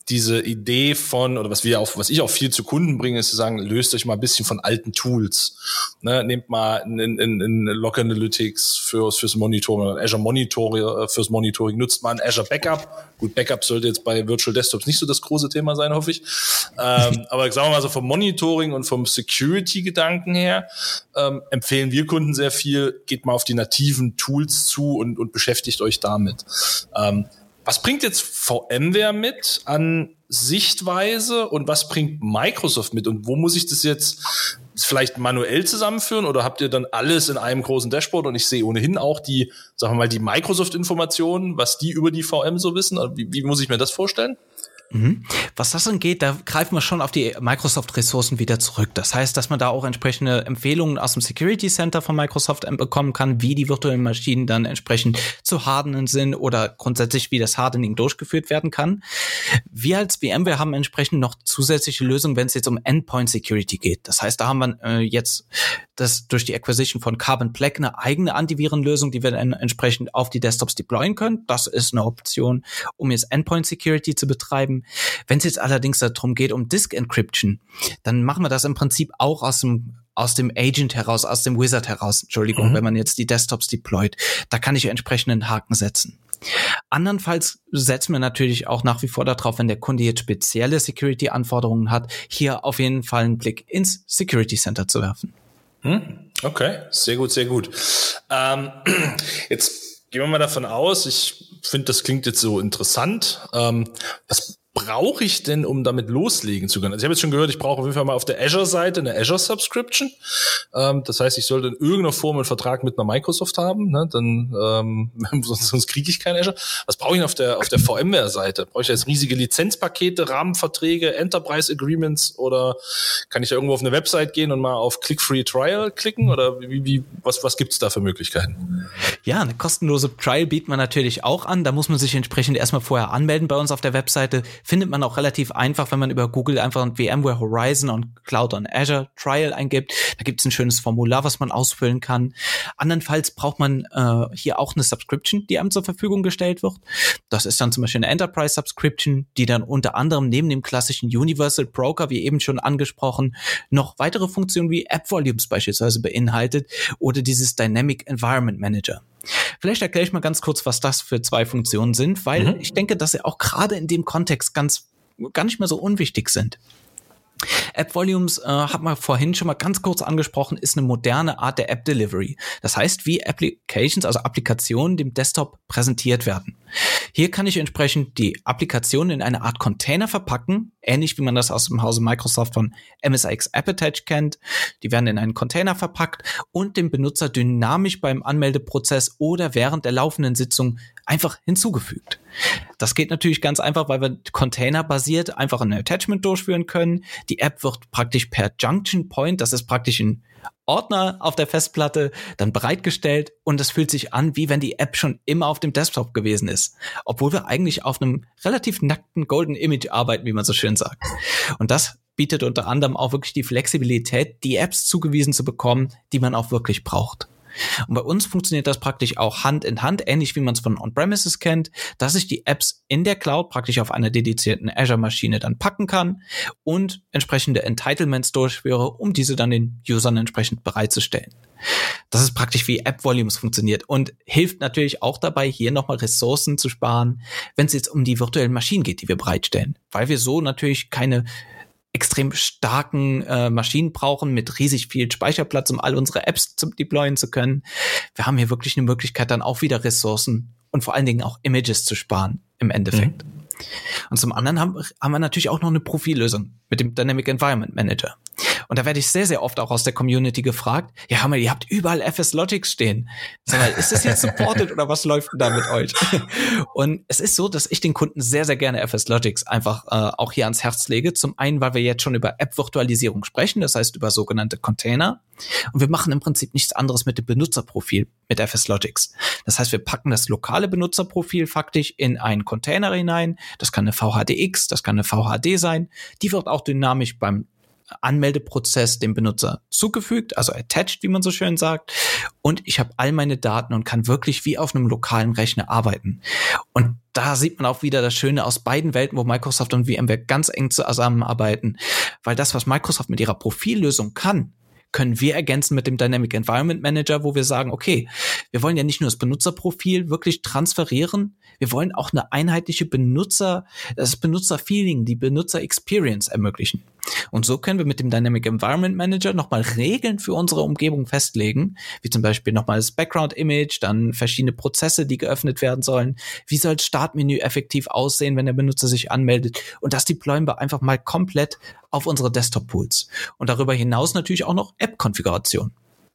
diese Idee von, oder was wir auch, was ich auch viel zu Kunden bringe, ist zu sagen, löst euch mal ein bisschen von alten Tools. Ne? Nehmt mal in, in, in Log Analytics fürs, fürs Monitoring, Azure Monitoring äh, fürs Monitoring, nutzt mal ein Azure Backup. Gut, Backup sollte jetzt bei Virtual Desktops nicht so das große Thema sein, hoffe ich. Ähm, aber sagen wir mal so vom Monitoring und vom Security-Gedanken her, ähm, empfehlen wir Kunden sehr viel, geht mal auf die nativen Tools zu und, und beschäftigt euch damit. Ähm, was bringt jetzt VMware mit an Sichtweise und was bringt Microsoft mit und wo muss ich das jetzt vielleicht manuell zusammenführen oder habt ihr dann alles in einem großen Dashboard und ich sehe ohnehin auch die, sagen wir mal, die Microsoft-Informationen, was die über die VM so wissen? Wie, wie muss ich mir das vorstellen? Mhm. Was das angeht, da greifen wir schon auf die Microsoft-Ressourcen wieder zurück. Das heißt, dass man da auch entsprechende Empfehlungen aus dem Security Center von Microsoft bekommen kann, wie die virtuellen Maschinen dann entsprechend zu hardenen sind oder grundsätzlich wie das Hardening durchgeführt werden kann. Wir als VMware haben entsprechend noch zusätzliche Lösungen, wenn es jetzt um Endpoint Security geht. Das heißt, da haben wir äh, jetzt das durch die Acquisition von Carbon Black eine eigene Antivirenlösung, die wir dann entsprechend auf die Desktops deployen können. Das ist eine Option, um jetzt Endpoint Security zu betreiben. Wenn es jetzt allerdings darum geht, um Disk Encryption, dann machen wir das im Prinzip auch aus dem aus dem Agent heraus, aus dem Wizard heraus, Entschuldigung, mhm. wenn man jetzt die Desktops deployt. Da kann ich entsprechenden Haken setzen. Andernfalls setzen wir natürlich auch nach wie vor darauf, wenn der Kunde jetzt spezielle Security-Anforderungen hat, hier auf jeden Fall einen Blick ins Security Center zu werfen. Hm? Okay, sehr gut, sehr gut. Ähm, jetzt gehen wir mal davon aus, ich finde, das klingt jetzt so interessant. Ähm, was brauche ich denn, um damit loslegen zu können? Also ich habe jetzt schon gehört, ich brauche auf jeden Fall mal auf der Azure-Seite eine Azure-Subscription. Ähm, das heißt, ich sollte in irgendeiner Form einen Vertrag mit einer Microsoft haben, ne? dann ähm, sonst, sonst kriege ich kein Azure. Was brauche ich denn auf der auf der VMware-Seite? Brauche ich jetzt riesige Lizenzpakete, Rahmenverträge, Enterprise Agreements oder kann ich da irgendwo auf eine Website gehen und mal auf Click-Free Trial klicken oder wie, wie was was gibt's da für Möglichkeiten? Ja, eine kostenlose Trial bietet man natürlich auch an. Da muss man sich entsprechend erstmal vorher anmelden bei uns auf der Webseite findet man auch relativ einfach, wenn man über Google einfach ein VMware Horizon und Cloud on Azure Trial eingibt. Da gibt es ein schönes Formular, was man ausfüllen kann. Andernfalls braucht man äh, hier auch eine Subscription, die einem zur Verfügung gestellt wird. Das ist dann zum Beispiel eine Enterprise Subscription, die dann unter anderem neben dem klassischen Universal Broker, wie eben schon angesprochen, noch weitere Funktionen wie App Volumes beispielsweise beinhaltet oder dieses Dynamic Environment Manager. Vielleicht erkläre ich mal ganz kurz, was das für zwei Funktionen sind, weil mhm. ich denke, dass sie auch gerade in dem Kontext ganz gar nicht mehr so unwichtig sind. App Volumes äh, hat man vorhin schon mal ganz kurz angesprochen, ist eine moderne Art der App Delivery. Das heißt, wie Applications, also Applikationen dem Desktop präsentiert werden. Hier kann ich entsprechend die Applikation in eine Art Container verpacken, ähnlich wie man das aus dem Hause Microsoft von MSX Appetite kennt. Die werden in einen Container verpackt und dem Benutzer dynamisch beim Anmeldeprozess oder während der laufenden Sitzung einfach hinzugefügt. Das geht natürlich ganz einfach, weil wir containerbasiert einfach ein Attachment durchführen können. Die App wird praktisch per Junction Point, das ist praktisch ein Ordner auf der Festplatte, dann bereitgestellt und es fühlt sich an, wie wenn die App schon immer auf dem Desktop gewesen ist. Obwohl wir eigentlich auf einem relativ nackten Golden Image arbeiten, wie man so schön sagt. Und das bietet unter anderem auch wirklich die Flexibilität, die Apps zugewiesen zu bekommen, die man auch wirklich braucht. Und bei uns funktioniert das praktisch auch Hand in Hand, ähnlich wie man es von On-Premises kennt, dass ich die Apps in der Cloud praktisch auf einer dedizierten Azure-Maschine dann packen kann und entsprechende Entitlements durchführe, um diese dann den Usern entsprechend bereitzustellen. Das ist praktisch wie App Volumes funktioniert und hilft natürlich auch dabei, hier nochmal Ressourcen zu sparen, wenn es jetzt um die virtuellen Maschinen geht, die wir bereitstellen. Weil wir so natürlich keine extrem starken äh, Maschinen brauchen mit riesig viel Speicherplatz, um all unsere Apps zu deployen zu können. Wir haben hier wirklich eine Möglichkeit, dann auch wieder Ressourcen und vor allen Dingen auch Images zu sparen im Endeffekt. Mhm. Und zum anderen haben, haben wir natürlich auch noch eine Profillösung mit dem Dynamic Environment Manager. Und da werde ich sehr, sehr oft auch aus der Community gefragt, ja, mal, ihr habt überall FS Logics stehen. Sag mal, ist das jetzt supported oder was läuft denn da mit euch? Und es ist so, dass ich den Kunden sehr, sehr gerne FS Logics einfach äh, auch hier ans Herz lege. Zum einen, weil wir jetzt schon über App-Virtualisierung sprechen, das heißt über sogenannte Container. Und wir machen im Prinzip nichts anderes mit dem Benutzerprofil mit FS Logics. Das heißt, wir packen das lokale Benutzerprofil faktisch in einen Container hinein. Das kann eine VHDX, das kann eine VHD sein. Die wird auch dynamisch beim Anmeldeprozess dem Benutzer zugefügt, also attached, wie man so schön sagt. Und ich habe all meine Daten und kann wirklich wie auf einem lokalen Rechner arbeiten. Und da sieht man auch wieder das Schöne aus beiden Welten, wo Microsoft und VMware ganz eng zusammenarbeiten. Weil das, was Microsoft mit ihrer Profillösung kann, können wir ergänzen mit dem Dynamic Environment Manager, wo wir sagen, okay, wir wollen ja nicht nur das Benutzerprofil wirklich transferieren, wir wollen auch eine einheitliche Benutzer, das Benutzerfeeling, die Benutzer-Experience ermöglichen. Und so können wir mit dem Dynamic Environment Manager nochmal Regeln für unsere Umgebung festlegen, wie zum Beispiel nochmal das Background-Image, dann verschiedene Prozesse, die geöffnet werden sollen. Wie soll das Startmenü effektiv aussehen, wenn der Benutzer sich anmeldet? Und das deployen wir einfach mal komplett auf unsere Desktop-Pools. Und darüber hinaus natürlich auch noch App-Konfiguration.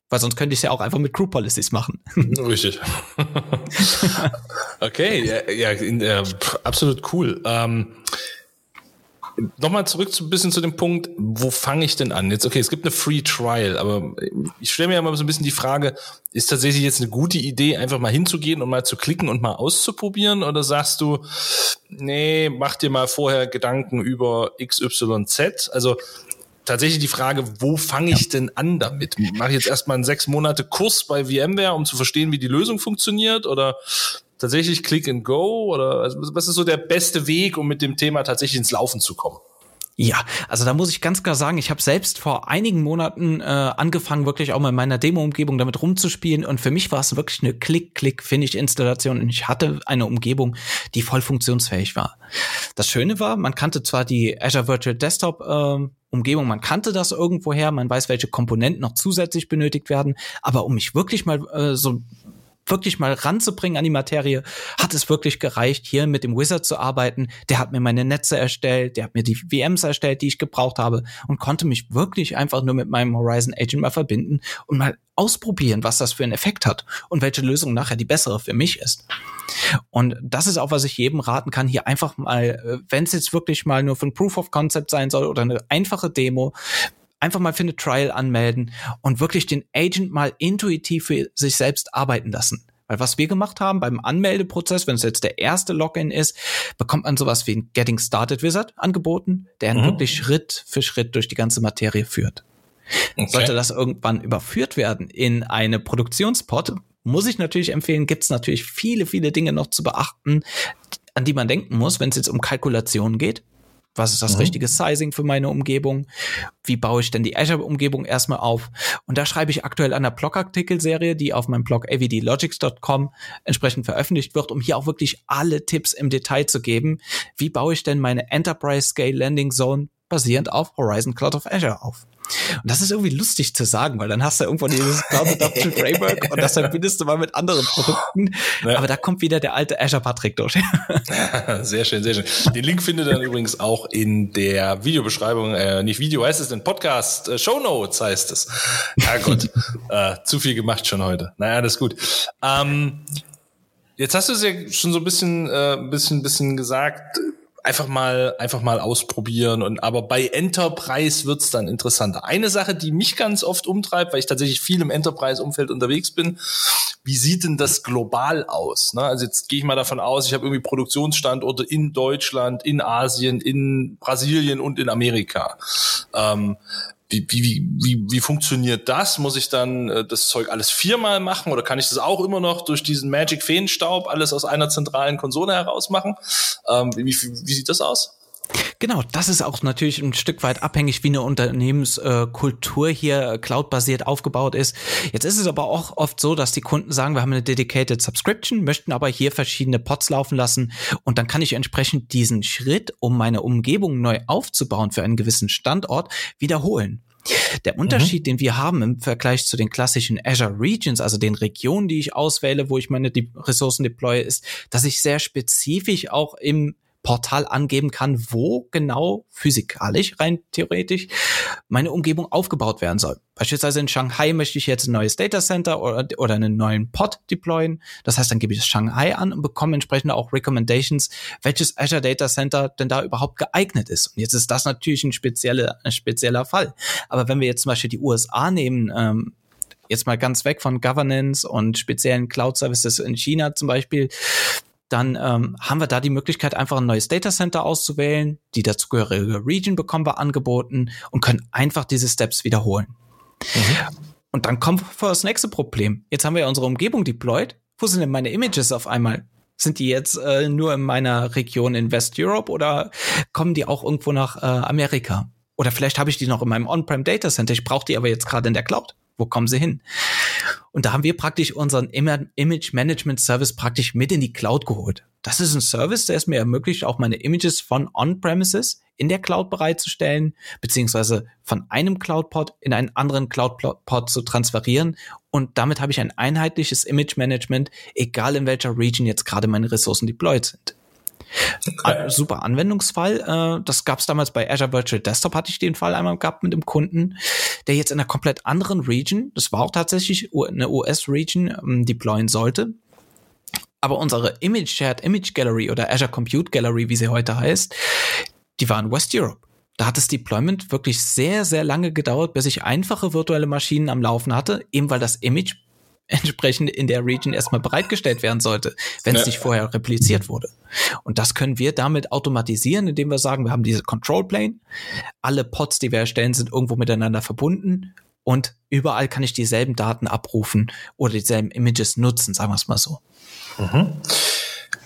Weil sonst könnte ich es ja auch einfach mit Group Policies machen. Richtig. okay, ja, ja, ja, absolut cool. Ähm, Nochmal zurück zu ein bisschen zu dem Punkt, wo fange ich denn an? Jetzt, okay, es gibt eine Free Trial, aber ich stelle mir ja mal so ein bisschen die Frage, ist tatsächlich jetzt eine gute Idee, einfach mal hinzugehen und mal zu klicken und mal auszuprobieren? Oder sagst du, nee, mach dir mal vorher Gedanken über XYZ? Also tatsächlich die Frage, wo fange ich denn an damit? Mache ich jetzt erstmal einen sechs Monate Kurs bei VMware, um zu verstehen, wie die Lösung funktioniert? Oder tatsächlich Click and Go? Oder also was ist so der beste Weg, um mit dem Thema tatsächlich ins Laufen zu kommen? Ja, also da muss ich ganz klar sagen, ich habe selbst vor einigen Monaten äh, angefangen, wirklich auch mal in meiner Demo-Umgebung damit rumzuspielen. Und für mich war es wirklich eine Klick-Klick-Finish-Installation. Und ich hatte eine Umgebung, die voll funktionsfähig war. Das Schöne war, man kannte zwar die Azure Virtual Desktop äh, Umgebung, man kannte das irgendwoher, man weiß, welche Komponenten noch zusätzlich benötigt werden, aber um mich wirklich mal äh, so wirklich mal ranzubringen an die Materie, hat es wirklich gereicht, hier mit dem Wizard zu arbeiten. Der hat mir meine Netze erstellt, der hat mir die VMs erstellt, die ich gebraucht habe und konnte mich wirklich einfach nur mit meinem Horizon Agent mal verbinden und mal ausprobieren, was das für einen Effekt hat und welche Lösung nachher die bessere für mich ist. Und das ist auch, was ich jedem raten kann, hier einfach mal, äh, wenn es jetzt wirklich mal nur für ein Proof of Concept sein soll oder eine einfache Demo, einfach mal für eine Trial anmelden und wirklich den Agent mal intuitiv für sich selbst arbeiten lassen. Weil was wir gemacht haben beim Anmeldeprozess, wenn es jetzt der erste Login ist, bekommt man sowas wie ein Getting Started Wizard angeboten, der mhm. wirklich Schritt für Schritt durch die ganze Materie führt. Okay. Sollte das irgendwann überführt werden in eine Produktionspot, muss ich natürlich empfehlen, gibt es natürlich viele, viele Dinge noch zu beachten, an die man denken muss, wenn es jetzt um Kalkulationen geht. Was ist das mhm. richtige Sizing für meine Umgebung? Wie baue ich denn die Azure-Umgebung erstmal auf? Und da schreibe ich aktuell an der Blog-Artikelserie, die auf meinem Blog avdlogics.com entsprechend veröffentlicht wird, um hier auch wirklich alle Tipps im Detail zu geben. Wie baue ich denn meine Enterprise Scale Landing Zone basierend auf Horizon Cloud of Azure auf? Und das ist irgendwie lustig zu sagen, weil dann hast du irgendwo dieses Cloud Adoption Framework und das verbindest du mal mit anderen Produkten. Ja. Aber da kommt wieder der alte Azure Patrick durch. sehr schön, sehr schön. Den Link findet ihr dann übrigens auch in der Videobeschreibung, äh, nicht Video heißt es, in Podcast, äh, Show Notes heißt es. Ja Gott, äh, zu viel gemacht schon heute. Naja, das ist gut. Ähm, Jetzt hast du es ja schon so ein bisschen, äh, bisschen, bisschen gesagt einfach mal, einfach mal ausprobieren. Und aber bei Enterprise wird's dann interessanter. Eine Sache, die mich ganz oft umtreibt, weil ich tatsächlich viel im Enterprise-Umfeld unterwegs bin, wie sieht denn das global aus? Ne? Also jetzt gehe ich mal davon aus, ich habe irgendwie Produktionsstandorte in Deutschland, in Asien, in Brasilien und in Amerika. Ähm, wie, wie, wie, wie funktioniert das? Muss ich dann äh, das Zeug alles viermal machen oder kann ich das auch immer noch durch diesen Magic Feenstaub alles aus einer zentralen Konsole heraus machen? Ähm, wie, wie, wie sieht das aus? Genau, das ist auch natürlich ein Stück weit abhängig, wie eine Unternehmenskultur hier cloud-basiert aufgebaut ist. Jetzt ist es aber auch oft so, dass die Kunden sagen, wir haben eine dedicated Subscription, möchten aber hier verschiedene Pods laufen lassen und dann kann ich entsprechend diesen Schritt, um meine Umgebung neu aufzubauen für einen gewissen Standort, wiederholen. Der mhm. Unterschied, mhm. den wir haben im Vergleich zu den klassischen Azure Regions, also den Regionen, die ich auswähle, wo ich meine Ressourcen deploye, ist, dass ich sehr spezifisch auch im Portal angeben kann, wo genau physikalisch rein theoretisch meine Umgebung aufgebaut werden soll. Beispielsweise in Shanghai möchte ich jetzt ein neues Data Center oder, oder einen neuen Pod deployen. Das heißt, dann gebe ich das Shanghai an und bekomme entsprechend auch Recommendations, welches Azure Data Center denn da überhaupt geeignet ist. Und jetzt ist das natürlich ein spezieller, ein spezieller Fall. Aber wenn wir jetzt zum Beispiel die USA nehmen, ähm, jetzt mal ganz weg von Governance und speziellen Cloud Services in China zum Beispiel, dann ähm, haben wir da die Möglichkeit, einfach ein neues Data Center auszuwählen. Die dazugehörige Region bekommen wir angeboten und können einfach diese Steps wiederholen. Mhm. Und dann kommt vor das nächste Problem. Jetzt haben wir ja unsere Umgebung deployed. Wo sind denn meine Images auf einmal? Sind die jetzt äh, nur in meiner Region in West Europe oder kommen die auch irgendwo nach äh, Amerika? Oder vielleicht habe ich die noch in meinem On-Prem Data Center. Ich brauche die aber jetzt gerade in der Cloud. Wo kommen sie hin? Und da haben wir praktisch unseren Image Management Service praktisch mit in die Cloud geholt. Das ist ein Service, der es mir ermöglicht, auch meine Images von On-Premises in der Cloud bereitzustellen, beziehungsweise von einem Cloud-Pod in einen anderen Cloud-Pod zu transferieren. Und damit habe ich ein einheitliches Image-Management, egal in welcher Region jetzt gerade meine Ressourcen deployed sind. Okay. Super Anwendungsfall. Äh, das gab es damals bei Azure Virtual Desktop, hatte ich den Fall einmal gehabt mit dem Kunden, der jetzt in einer komplett anderen Region, das war auch tatsächlich eine US-Region, ähm, deployen sollte. Aber unsere Image Shared Image Gallery oder Azure Compute Gallery, wie sie heute heißt, die war in West Europe. Da hat das Deployment wirklich sehr, sehr lange gedauert, bis ich einfache virtuelle Maschinen am Laufen hatte, eben weil das Image entsprechend in der Region erstmal bereitgestellt werden sollte, wenn es ja. nicht vorher repliziert wurde. Und das können wir damit automatisieren, indem wir sagen, wir haben diese Control Plane, alle Pods, die wir erstellen, sind irgendwo miteinander verbunden und überall kann ich dieselben Daten abrufen oder dieselben Images nutzen, sagen wir es mal so. Mhm.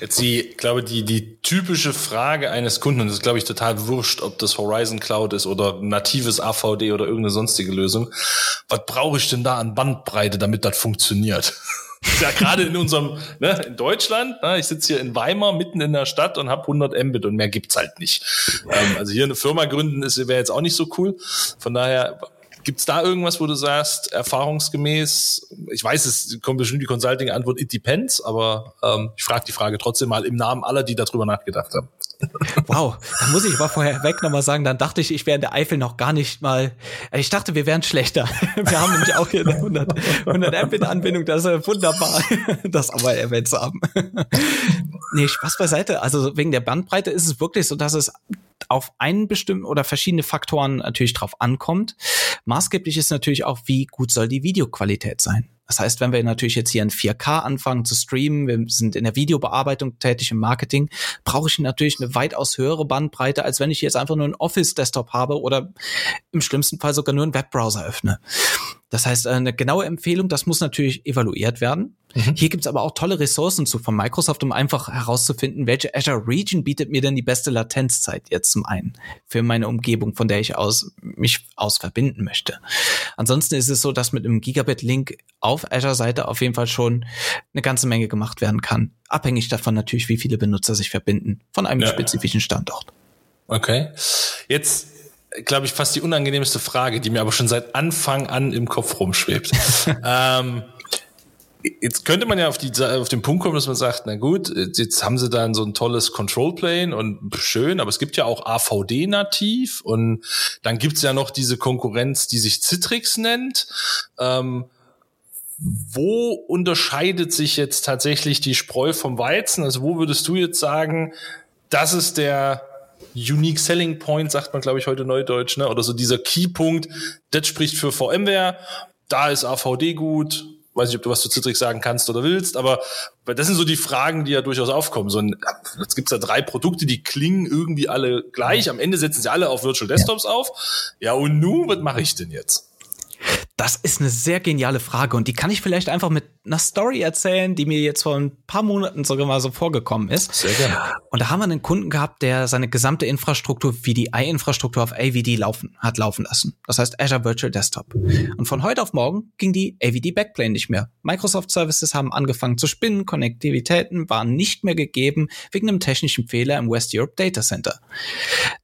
Jetzt die, glaube die, die typische Frage eines Kunden, und das ist, glaube ich, total wurscht, ob das Horizon Cloud ist oder natives AVD oder irgendeine sonstige Lösung. Was brauche ich denn da an Bandbreite, damit das funktioniert? ja gerade in unserem, ne, in Deutschland, ne, ich sitze hier in Weimar mitten in der Stadt und habe 100 Mbit und mehr gibt's halt nicht. Ähm, also hier eine Firma gründen ist wäre jetzt auch nicht so cool. Von daher, Gibt's da irgendwas, wo du sagst, erfahrungsgemäß, ich weiß, es kommt bestimmt die Consulting-Antwort, it depends, aber ähm, ich frage die Frage trotzdem mal im Namen aller, die darüber nachgedacht haben. Wow, da muss ich aber vorher weg nochmal sagen, dann dachte ich, ich wäre in der Eifel noch gar nicht mal, ich dachte, wir wären schlechter. Wir haben nämlich auch hier eine 100, 100 Mbit-Anbindung, das ist wunderbar, das aber erwähnt zu haben. Nee, Spaß beiseite. Also wegen der Bandbreite ist es wirklich so, dass es auf einen bestimmten oder verschiedene Faktoren natürlich drauf ankommt. Maßgeblich ist natürlich auch, wie gut soll die Videoqualität sein. Das heißt, wenn wir natürlich jetzt hier in 4K anfangen zu streamen, wir sind in der Videobearbeitung tätig im Marketing, brauche ich natürlich eine weitaus höhere Bandbreite, als wenn ich jetzt einfach nur einen Office-Desktop habe oder im schlimmsten Fall sogar nur einen Webbrowser öffne. Das heißt, eine genaue Empfehlung, das muss natürlich evaluiert werden. Mhm. Hier gibt's aber auch tolle Ressourcen zu von Microsoft, um einfach herauszufinden, welche Azure Region bietet mir denn die beste Latenzzeit jetzt zum einen für meine Umgebung, von der ich aus mich aus verbinden möchte. Ansonsten ist es so, dass mit einem Gigabit-Link auf Azure-Seite auf jeden Fall schon eine ganze Menge gemacht werden kann. Abhängig davon natürlich, wie viele Benutzer sich verbinden von einem ja. spezifischen Standort. Okay. Jetzt glaube ich, fast die unangenehmste Frage, die mir aber schon seit Anfang an im Kopf rumschwebt. ähm, jetzt könnte man ja auf, die, auf den Punkt kommen, dass man sagt, na gut, jetzt haben sie dann so ein tolles Control Plane und schön, aber es gibt ja auch AVD nativ und dann gibt's ja noch diese Konkurrenz, die sich Citrix nennt. Ähm, wo unterscheidet sich jetzt tatsächlich die Spreu vom Weizen? Also wo würdest du jetzt sagen, das ist der Unique Selling Point, sagt man, glaube ich, heute neudeutsch, ne? oder so dieser Keypunkt, das spricht für VMware, da ist AVD gut, weiß nicht, ob du was zu Citrix sagen kannst oder willst, aber das sind so die Fragen, die ja durchaus aufkommen. So ein, jetzt gibt's da drei Produkte, die klingen irgendwie alle gleich. Am Ende setzen sie alle auf Virtual Desktops auf. Ja, und nun, was mache ich denn jetzt? Das ist eine sehr geniale Frage und die kann ich vielleicht einfach mit einer Story erzählen, die mir jetzt vor ein paar Monaten sogar mal so vorgekommen ist. Sehr gerne. Und da haben wir einen Kunden gehabt, der seine gesamte Infrastruktur, VDI-Infrastruktur auf AVD laufen, hat laufen lassen. Das heißt Azure Virtual Desktop. Und von heute auf morgen ging die AVD Backplane nicht mehr. Microsoft Services haben angefangen zu spinnen, Konnektivitäten waren nicht mehr gegeben wegen einem technischen Fehler im West Europe Data Center.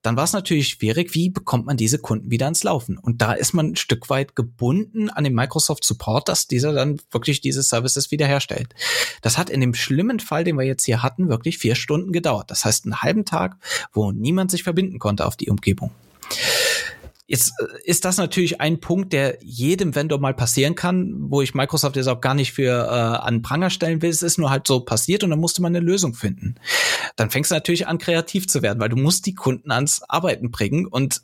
Dann war es natürlich schwierig, wie bekommt man diese Kunden wieder ans Laufen? Und da ist man ein Stück weit gebunden an den Microsoft Support, dass dieser dann wirklich dieses Services wiederherstellt. Das hat in dem schlimmen Fall, den wir jetzt hier hatten, wirklich vier Stunden gedauert. Das heißt, einen halben Tag, wo niemand sich verbinden konnte auf die Umgebung. Jetzt äh, ist das natürlich ein Punkt, der jedem Vendor mal passieren kann, wo ich Microsoft jetzt auch gar nicht für äh, an Pranger stellen will. Es ist nur halt so passiert und dann musste man eine Lösung finden. Dann fängst du natürlich an, kreativ zu werden, weil du musst die Kunden ans Arbeiten bringen und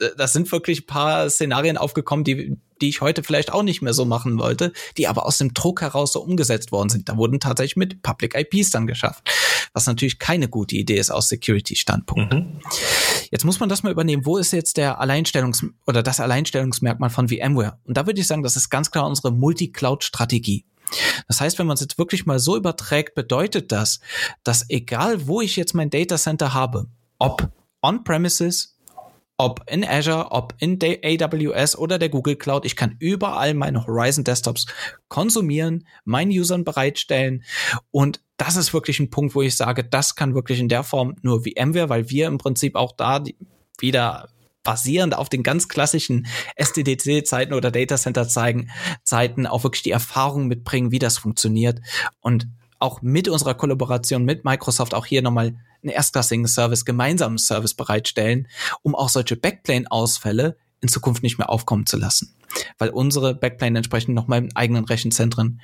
äh, das sind wirklich ein paar Szenarien aufgekommen, die, die ich heute vielleicht auch nicht mehr so machen wollte, die aber aus dem Druck heraus so umgesetzt worden sind. Da wurden tatsächlich mit Public IPs dann geschafft, was natürlich keine gute Idee ist aus Security-Standpunkt. Mhm. Jetzt muss man das mal übernehmen. Wo ist jetzt der Alleinstellungs- oder das Alleinstellungsmerkmal von VMware? Und da würde ich sagen, das ist ganz klar unsere Multi-Cloud-Strategie. Das heißt, wenn man es jetzt wirklich mal so überträgt, bedeutet das, dass egal wo ich jetzt mein Data Center habe, ob on-premises, ob in Azure, ob in AWS oder der Google Cloud. Ich kann überall meine Horizon Desktops konsumieren, meinen Usern bereitstellen und das ist wirklich ein Punkt, wo ich sage, das kann wirklich in der Form nur VMware, weil wir im Prinzip auch da wieder basierend auf den ganz klassischen SDDC-Zeiten oder Data Center-Zeiten auch wirklich die Erfahrung mitbringen, wie das funktioniert und auch mit unserer Kollaboration mit Microsoft auch hier nochmal einen erstklassigen Service, gemeinsamen Service bereitstellen, um auch solche Backplane-Ausfälle in Zukunft nicht mehr aufkommen zu lassen. Weil unsere Backplane entsprechend nochmal in eigenen Rechenzentren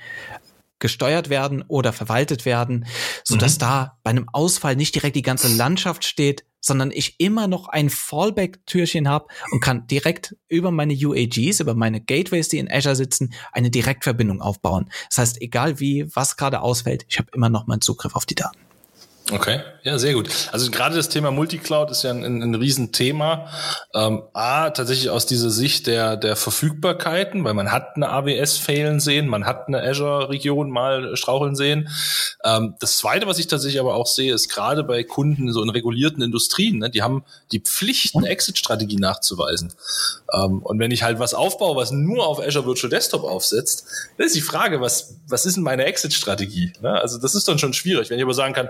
gesteuert werden oder verwaltet werden, so dass mhm. da bei einem Ausfall nicht direkt die ganze Landschaft steht, sondern ich immer noch ein Fallback-Türchen habe und kann direkt über meine UAGs, über meine Gateways, die in Azure sitzen, eine Direktverbindung aufbauen. Das heißt, egal wie, was gerade ausfällt, ich habe immer noch meinen Zugriff auf die Daten. Okay, ja, sehr gut. Also gerade das Thema Multicloud ist ja ein, ein, ein Riesenthema. Ähm, A, tatsächlich aus dieser Sicht der, der Verfügbarkeiten, weil man hat eine AWS failen sehen, man hat eine Azure-Region mal straucheln sehen. Ähm, das Zweite, was ich tatsächlich aber auch sehe, ist gerade bei Kunden so in regulierten Industrien, ne, die haben die Pflicht, eine Exit-Strategie nachzuweisen. Ähm, und wenn ich halt was aufbaue, was nur auf Azure Virtual Desktop aufsetzt, dann ist die Frage, was, was ist denn meine Exit-Strategie? Ne? Also das ist dann schon schwierig. Wenn ich aber sagen kann,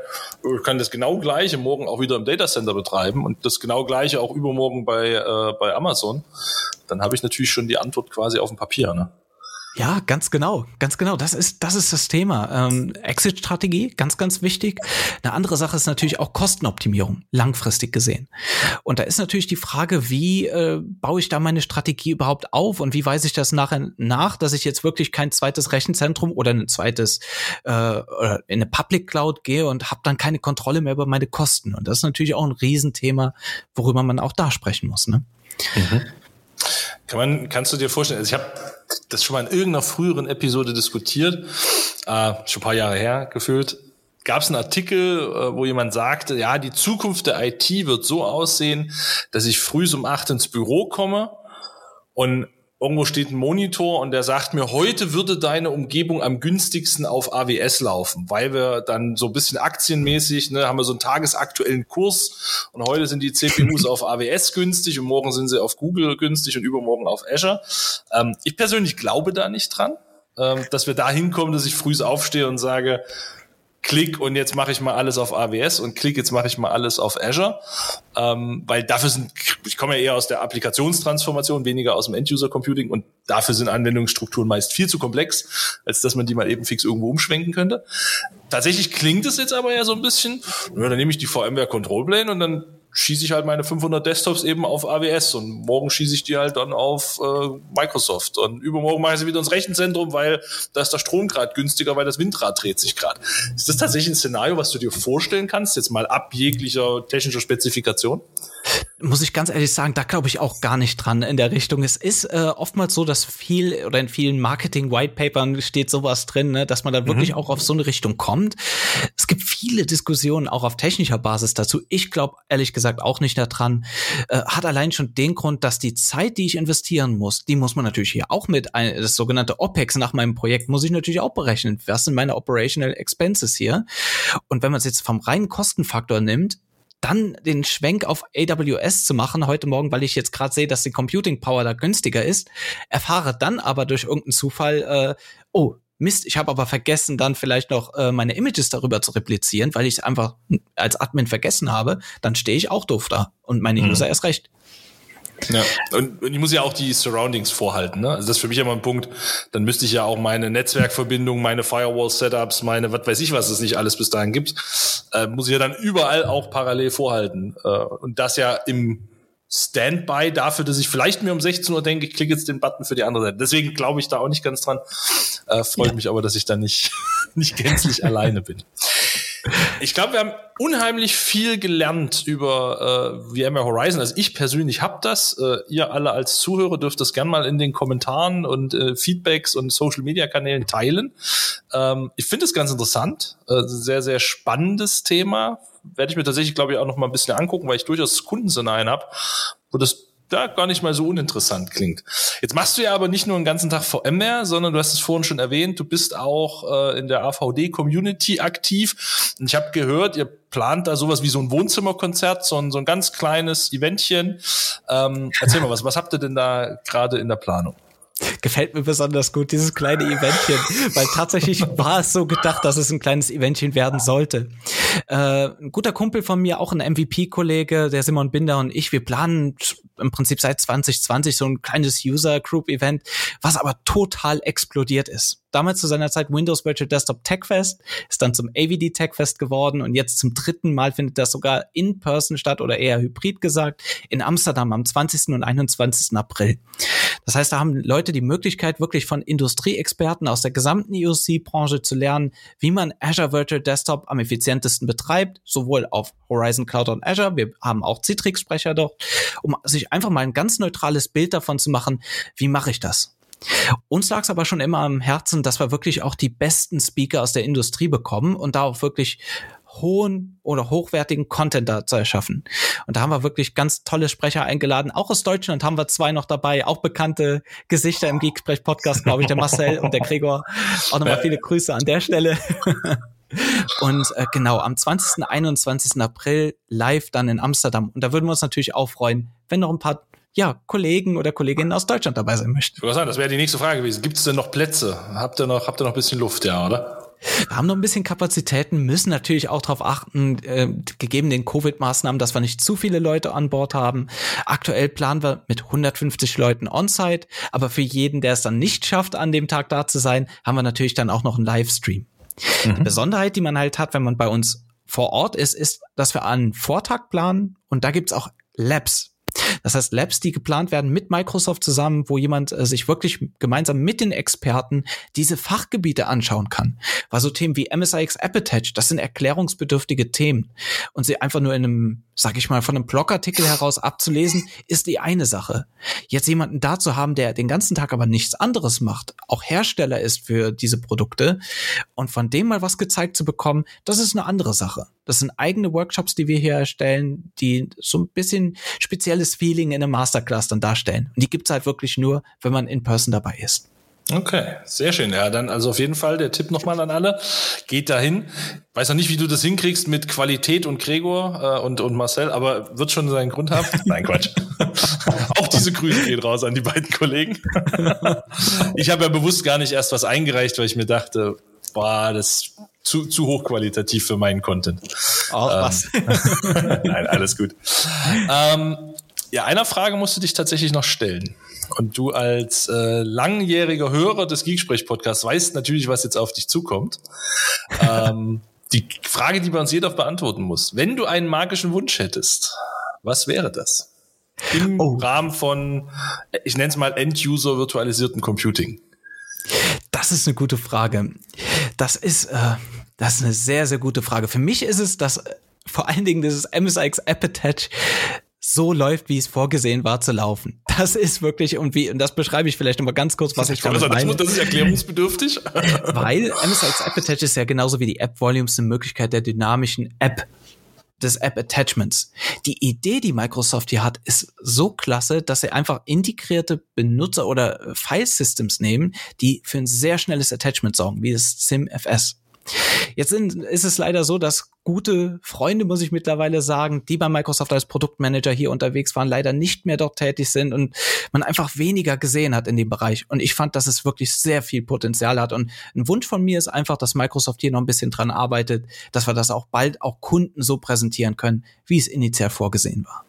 kann das genau gleiche morgen auch wieder im Datacenter betreiben und das genau gleiche auch übermorgen bei, äh, bei Amazon, dann habe ich natürlich schon die Antwort quasi auf dem Papier. Ne? Ja, ganz genau, ganz genau. Das ist das ist das Thema. Ähm, Exit-Strategie, ganz ganz wichtig. Eine andere Sache ist natürlich auch Kostenoptimierung, langfristig gesehen. Und da ist natürlich die Frage, wie äh, baue ich da meine Strategie überhaupt auf und wie weise ich das nachher nach, dass ich jetzt wirklich kein zweites Rechenzentrum oder ein zweites äh, in eine Public Cloud gehe und habe dann keine Kontrolle mehr über meine Kosten. Und das ist natürlich auch ein Riesenthema, worüber man auch da sprechen muss. Ne? Mhm. Kann man, kannst du dir vorstellen, also ich habe das schon mal in irgendeiner früheren Episode diskutiert, äh, schon ein paar Jahre her gefühlt, gab es einen Artikel, äh, wo jemand sagte, ja, die Zukunft der IT wird so aussehen, dass ich früh um acht ins Büro komme und irgendwo steht ein Monitor und der sagt mir, heute würde deine Umgebung am günstigsten auf AWS laufen, weil wir dann so ein bisschen aktienmäßig, ne, haben wir so einen tagesaktuellen Kurs und heute sind die CPUs auf AWS günstig und morgen sind sie auf Google günstig und übermorgen auf Azure. Ähm, ich persönlich glaube da nicht dran, ähm, dass wir da hinkommen, dass ich früh aufstehe und sage, klick und jetzt mache ich mal alles auf AWS und klick, jetzt mache ich mal alles auf Azure. Ähm, weil dafür sind, ich komme ja eher aus der Applikationstransformation, weniger aus dem End-User-Computing und dafür sind Anwendungsstrukturen meist viel zu komplex, als dass man die mal eben fix irgendwo umschwenken könnte. Tatsächlich klingt es jetzt aber ja so ein bisschen, ja, dann nehme ich die VMware Control Plane und dann schieße ich halt meine 500 Desktops eben auf AWS und morgen schieße ich die halt dann auf äh, Microsoft und übermorgen mache ich sie wieder ins Rechenzentrum, weil da ist der Strom gerade günstiger, weil das Windrad dreht sich gerade. Ist das tatsächlich ein Szenario, was du dir vorstellen kannst, jetzt mal ab jeglicher technischer Spezifikation? Muss ich ganz ehrlich sagen, da glaube ich auch gar nicht dran in der Richtung. Es ist äh, oftmals so, dass viel oder in vielen Marketing-Whitepapern steht sowas drin, ne, dass man dann wirklich mhm. auch auf so eine Richtung kommt. Es gibt viele Diskussionen auch auf technischer Basis dazu. Ich glaube ehrlich gesagt auch nicht daran. Äh, hat allein schon den Grund, dass die Zeit, die ich investieren muss, die muss man natürlich hier auch mit, ein, das sogenannte OPEX nach meinem Projekt, muss ich natürlich auch berechnen. Was sind meine Operational Expenses hier? Und wenn man es jetzt vom reinen Kostenfaktor nimmt, dann den Schwenk auf AWS zu machen heute Morgen, weil ich jetzt gerade sehe, dass die Computing Power da günstiger ist, erfahre dann aber durch irgendeinen Zufall, äh, oh, Mist, ich habe aber vergessen, dann vielleicht noch äh, meine Images darüber zu replizieren, weil ich es einfach als Admin vergessen habe, dann stehe ich auch doof da und meine mhm. User erst recht. Ja, und, und ich muss ja auch die Surroundings vorhalten. Ne? Also das ist für mich immer ein Punkt. Dann müsste ich ja auch meine Netzwerkverbindung, meine Firewall-Setups, meine, was weiß ich, was es nicht alles bis dahin gibt, äh, muss ich ja dann überall auch parallel vorhalten. Äh, und das ja im Standby dafür, dass ich vielleicht mir um 16 Uhr denke, ich klicke jetzt den Button für die andere Seite. Deswegen glaube ich da auch nicht ganz dran. Äh, freut ja. mich aber, dass ich da nicht, nicht gänzlich alleine bin. Ich glaube, wir haben unheimlich viel gelernt über äh, VMware Horizon. Also ich persönlich habe das. Äh, ihr alle als Zuhörer dürft das gerne mal in den Kommentaren und äh, Feedbacks und Social Media Kanälen teilen. Ähm, ich finde es ganz interessant. Äh, sehr, sehr spannendes Thema. Werde ich mir tatsächlich, glaube ich, auch noch mal ein bisschen angucken, weil ich durchaus Kundenszenarien habe, wo das da gar nicht mal so uninteressant klingt. Jetzt machst du ja aber nicht nur den ganzen Tag VMware, sondern du hast es vorhin schon erwähnt, du bist auch äh, in der AVD-Community aktiv. Und ich habe gehört, ihr plant da sowas wie so ein Wohnzimmerkonzert, so ein, so ein ganz kleines Eventchen. Ähm, erzähl mal was, was habt ihr denn da gerade in der Planung? Gefällt mir besonders gut, dieses kleine Eventchen, weil tatsächlich war es so gedacht, dass es ein kleines Eventchen werden sollte. Äh, ein guter Kumpel von mir, auch ein MVP-Kollege, der Simon Binder und ich, wir planen im Prinzip seit 2020 so ein kleines User-Group-Event, was aber total explodiert ist damals zu seiner Zeit Windows Virtual Desktop Tech Fest, ist dann zum AVD Tech Fest geworden und jetzt zum dritten Mal findet das sogar in Person statt oder eher hybrid gesagt, in Amsterdam am 20. und 21. April. Das heißt, da haben Leute die Möglichkeit, wirklich von Industrieexperten aus der gesamten EOC-Branche zu lernen, wie man Azure Virtual Desktop am effizientesten betreibt, sowohl auf Horizon Cloud und Azure, wir haben auch Citrix-Sprecher dort, um sich einfach mal ein ganz neutrales Bild davon zu machen, wie mache ich das? Uns lag es aber schon immer am Herzen, dass wir wirklich auch die besten Speaker aus der Industrie bekommen und da auch wirklich hohen oder hochwertigen Content da zu erschaffen. Und da haben wir wirklich ganz tolle Sprecher eingeladen. Auch aus Deutschland haben wir zwei noch dabei, auch bekannte Gesichter im Geeksprech-Podcast, glaube ich, der Marcel und der Gregor. Auch nochmal viele Grüße an der Stelle. Und äh, genau, am 20. 21. April live dann in Amsterdam. Und da würden wir uns natürlich auch freuen, wenn noch ein paar ja, Kollegen oder Kolleginnen aus Deutschland dabei sein möchten. Das wäre die nächste Frage gewesen. Gibt es denn noch Plätze? Habt ihr noch, habt ihr noch ein bisschen Luft, ja, oder? Wir haben noch ein bisschen Kapazitäten, müssen natürlich auch darauf achten, äh, gegeben den Covid-Maßnahmen, dass wir nicht zu viele Leute an Bord haben. Aktuell planen wir mit 150 Leuten on-site, aber für jeden, der es dann nicht schafft, an dem Tag da zu sein, haben wir natürlich dann auch noch einen Livestream. Mhm. Die Besonderheit, die man halt hat, wenn man bei uns vor Ort ist, ist, dass wir einen Vortag planen und da gibt's auch Labs. Das heißt, Labs, die geplant werden mit Microsoft zusammen, wo jemand äh, sich wirklich gemeinsam mit den Experten diese Fachgebiete anschauen kann. Weil so Themen wie MSIX Appetite, das sind erklärungsbedürftige Themen. Und sie einfach nur in einem sag ich mal, von einem Blogartikel heraus abzulesen, ist die eine Sache. Jetzt jemanden da zu haben, der den ganzen Tag aber nichts anderes macht, auch Hersteller ist für diese Produkte und von dem mal was gezeigt zu bekommen, das ist eine andere Sache. Das sind eigene Workshops, die wir hier erstellen, die so ein bisschen spezielles Feeling in einem Masterclass dann darstellen. Und die gibt's halt wirklich nur, wenn man in Person dabei ist. Okay, sehr schön. Ja, dann also auf jeden Fall der Tipp nochmal an alle. Geht dahin. Weiß noch nicht, wie du das hinkriegst mit Qualität und Gregor äh, und, und Marcel, aber wird schon seinen Grund haben. Nein, Quatsch. Auch diese Grüße gehen raus an die beiden Kollegen. ich habe ja bewusst gar nicht erst was eingereicht, weil ich mir dachte, boah, das zu, zu hochqualitativ für meinen Content. Auch ähm, was. Nein, alles gut. Ähm, ja, einer Frage musst du dich tatsächlich noch stellen. Und du als äh, langjähriger Hörer des Geeksprech-Podcasts weißt natürlich, was jetzt auf dich zukommt. ähm, die Frage, die bei uns jeder beantworten muss. Wenn du einen magischen Wunsch hättest, was wäre das? Im oh. Rahmen von, ich nenne es mal End-User virtualisierten Computing. Das ist eine gute Frage. Das ist, äh, das ist eine sehr, sehr gute Frage. Für mich ist es das, vor allen Dingen dieses MSX Appetite so läuft, wie es vorgesehen war zu laufen. Das ist wirklich und wie und das beschreibe ich vielleicht nochmal ganz kurz, was ich damit meine. Das ist erklärungsbedürftig. Weil MSX App Attach ist ja genauso wie die App Volumes eine Möglichkeit der dynamischen App des App Attachments. Die Idee, die Microsoft hier hat, ist so klasse, dass sie einfach integrierte Benutzer oder File Systems nehmen, die für ein sehr schnelles Attachment sorgen, wie das SimFS. Jetzt sind, ist es leider so, dass gute Freunde, muss ich mittlerweile sagen, die bei Microsoft als Produktmanager hier unterwegs waren, leider nicht mehr dort tätig sind und man einfach weniger gesehen hat in dem Bereich. Und ich fand, dass es wirklich sehr viel Potenzial hat. Und ein Wunsch von mir ist einfach, dass Microsoft hier noch ein bisschen dran arbeitet, dass wir das auch bald auch Kunden so präsentieren können, wie es initial vorgesehen war.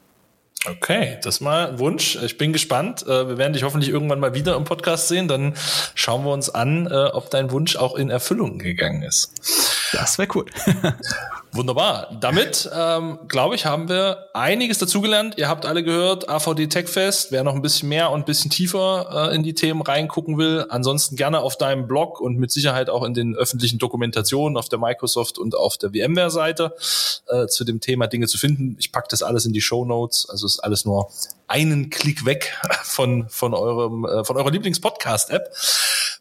Okay, das mal Wunsch. Ich bin gespannt. Äh, wir werden dich hoffentlich irgendwann mal wieder im Podcast sehen. Dann schauen wir uns an, äh, ob dein Wunsch auch in Erfüllung gegangen ist. Das wäre cool. Wunderbar. Damit, ähm, glaube ich, haben wir einiges dazugelernt. Ihr habt alle gehört, AVD Techfest. Wer noch ein bisschen mehr und ein bisschen tiefer äh, in die Themen reingucken will, ansonsten gerne auf deinem Blog und mit Sicherheit auch in den öffentlichen Dokumentationen auf der Microsoft und auf der VMware-Seite äh, zu dem Thema Dinge zu finden. Ich packe das alles in die Show Notes. Also ist alles nur einen Klick weg von, von eurem, äh, von eurer Lieblings-Podcast-App.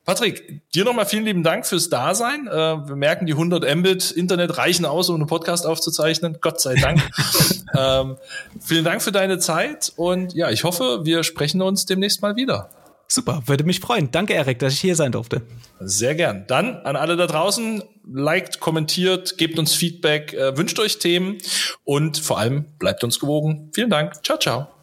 Patrick, dir nochmal vielen lieben Dank fürs Dasein. Äh, wir merken, die 100 Mbit Internet reichen aus, um einen Podcast aufzuzeichnen. Gott sei Dank. ähm, vielen Dank für deine Zeit und ja, ich hoffe, wir sprechen uns demnächst mal wieder. Super, würde mich freuen. Danke, Erik, dass ich hier sein durfte. Sehr gern. Dann an alle da draußen, liked, kommentiert, gebt uns Feedback, äh, wünscht euch Themen und vor allem bleibt uns gewogen. Vielen Dank. Ciao, ciao.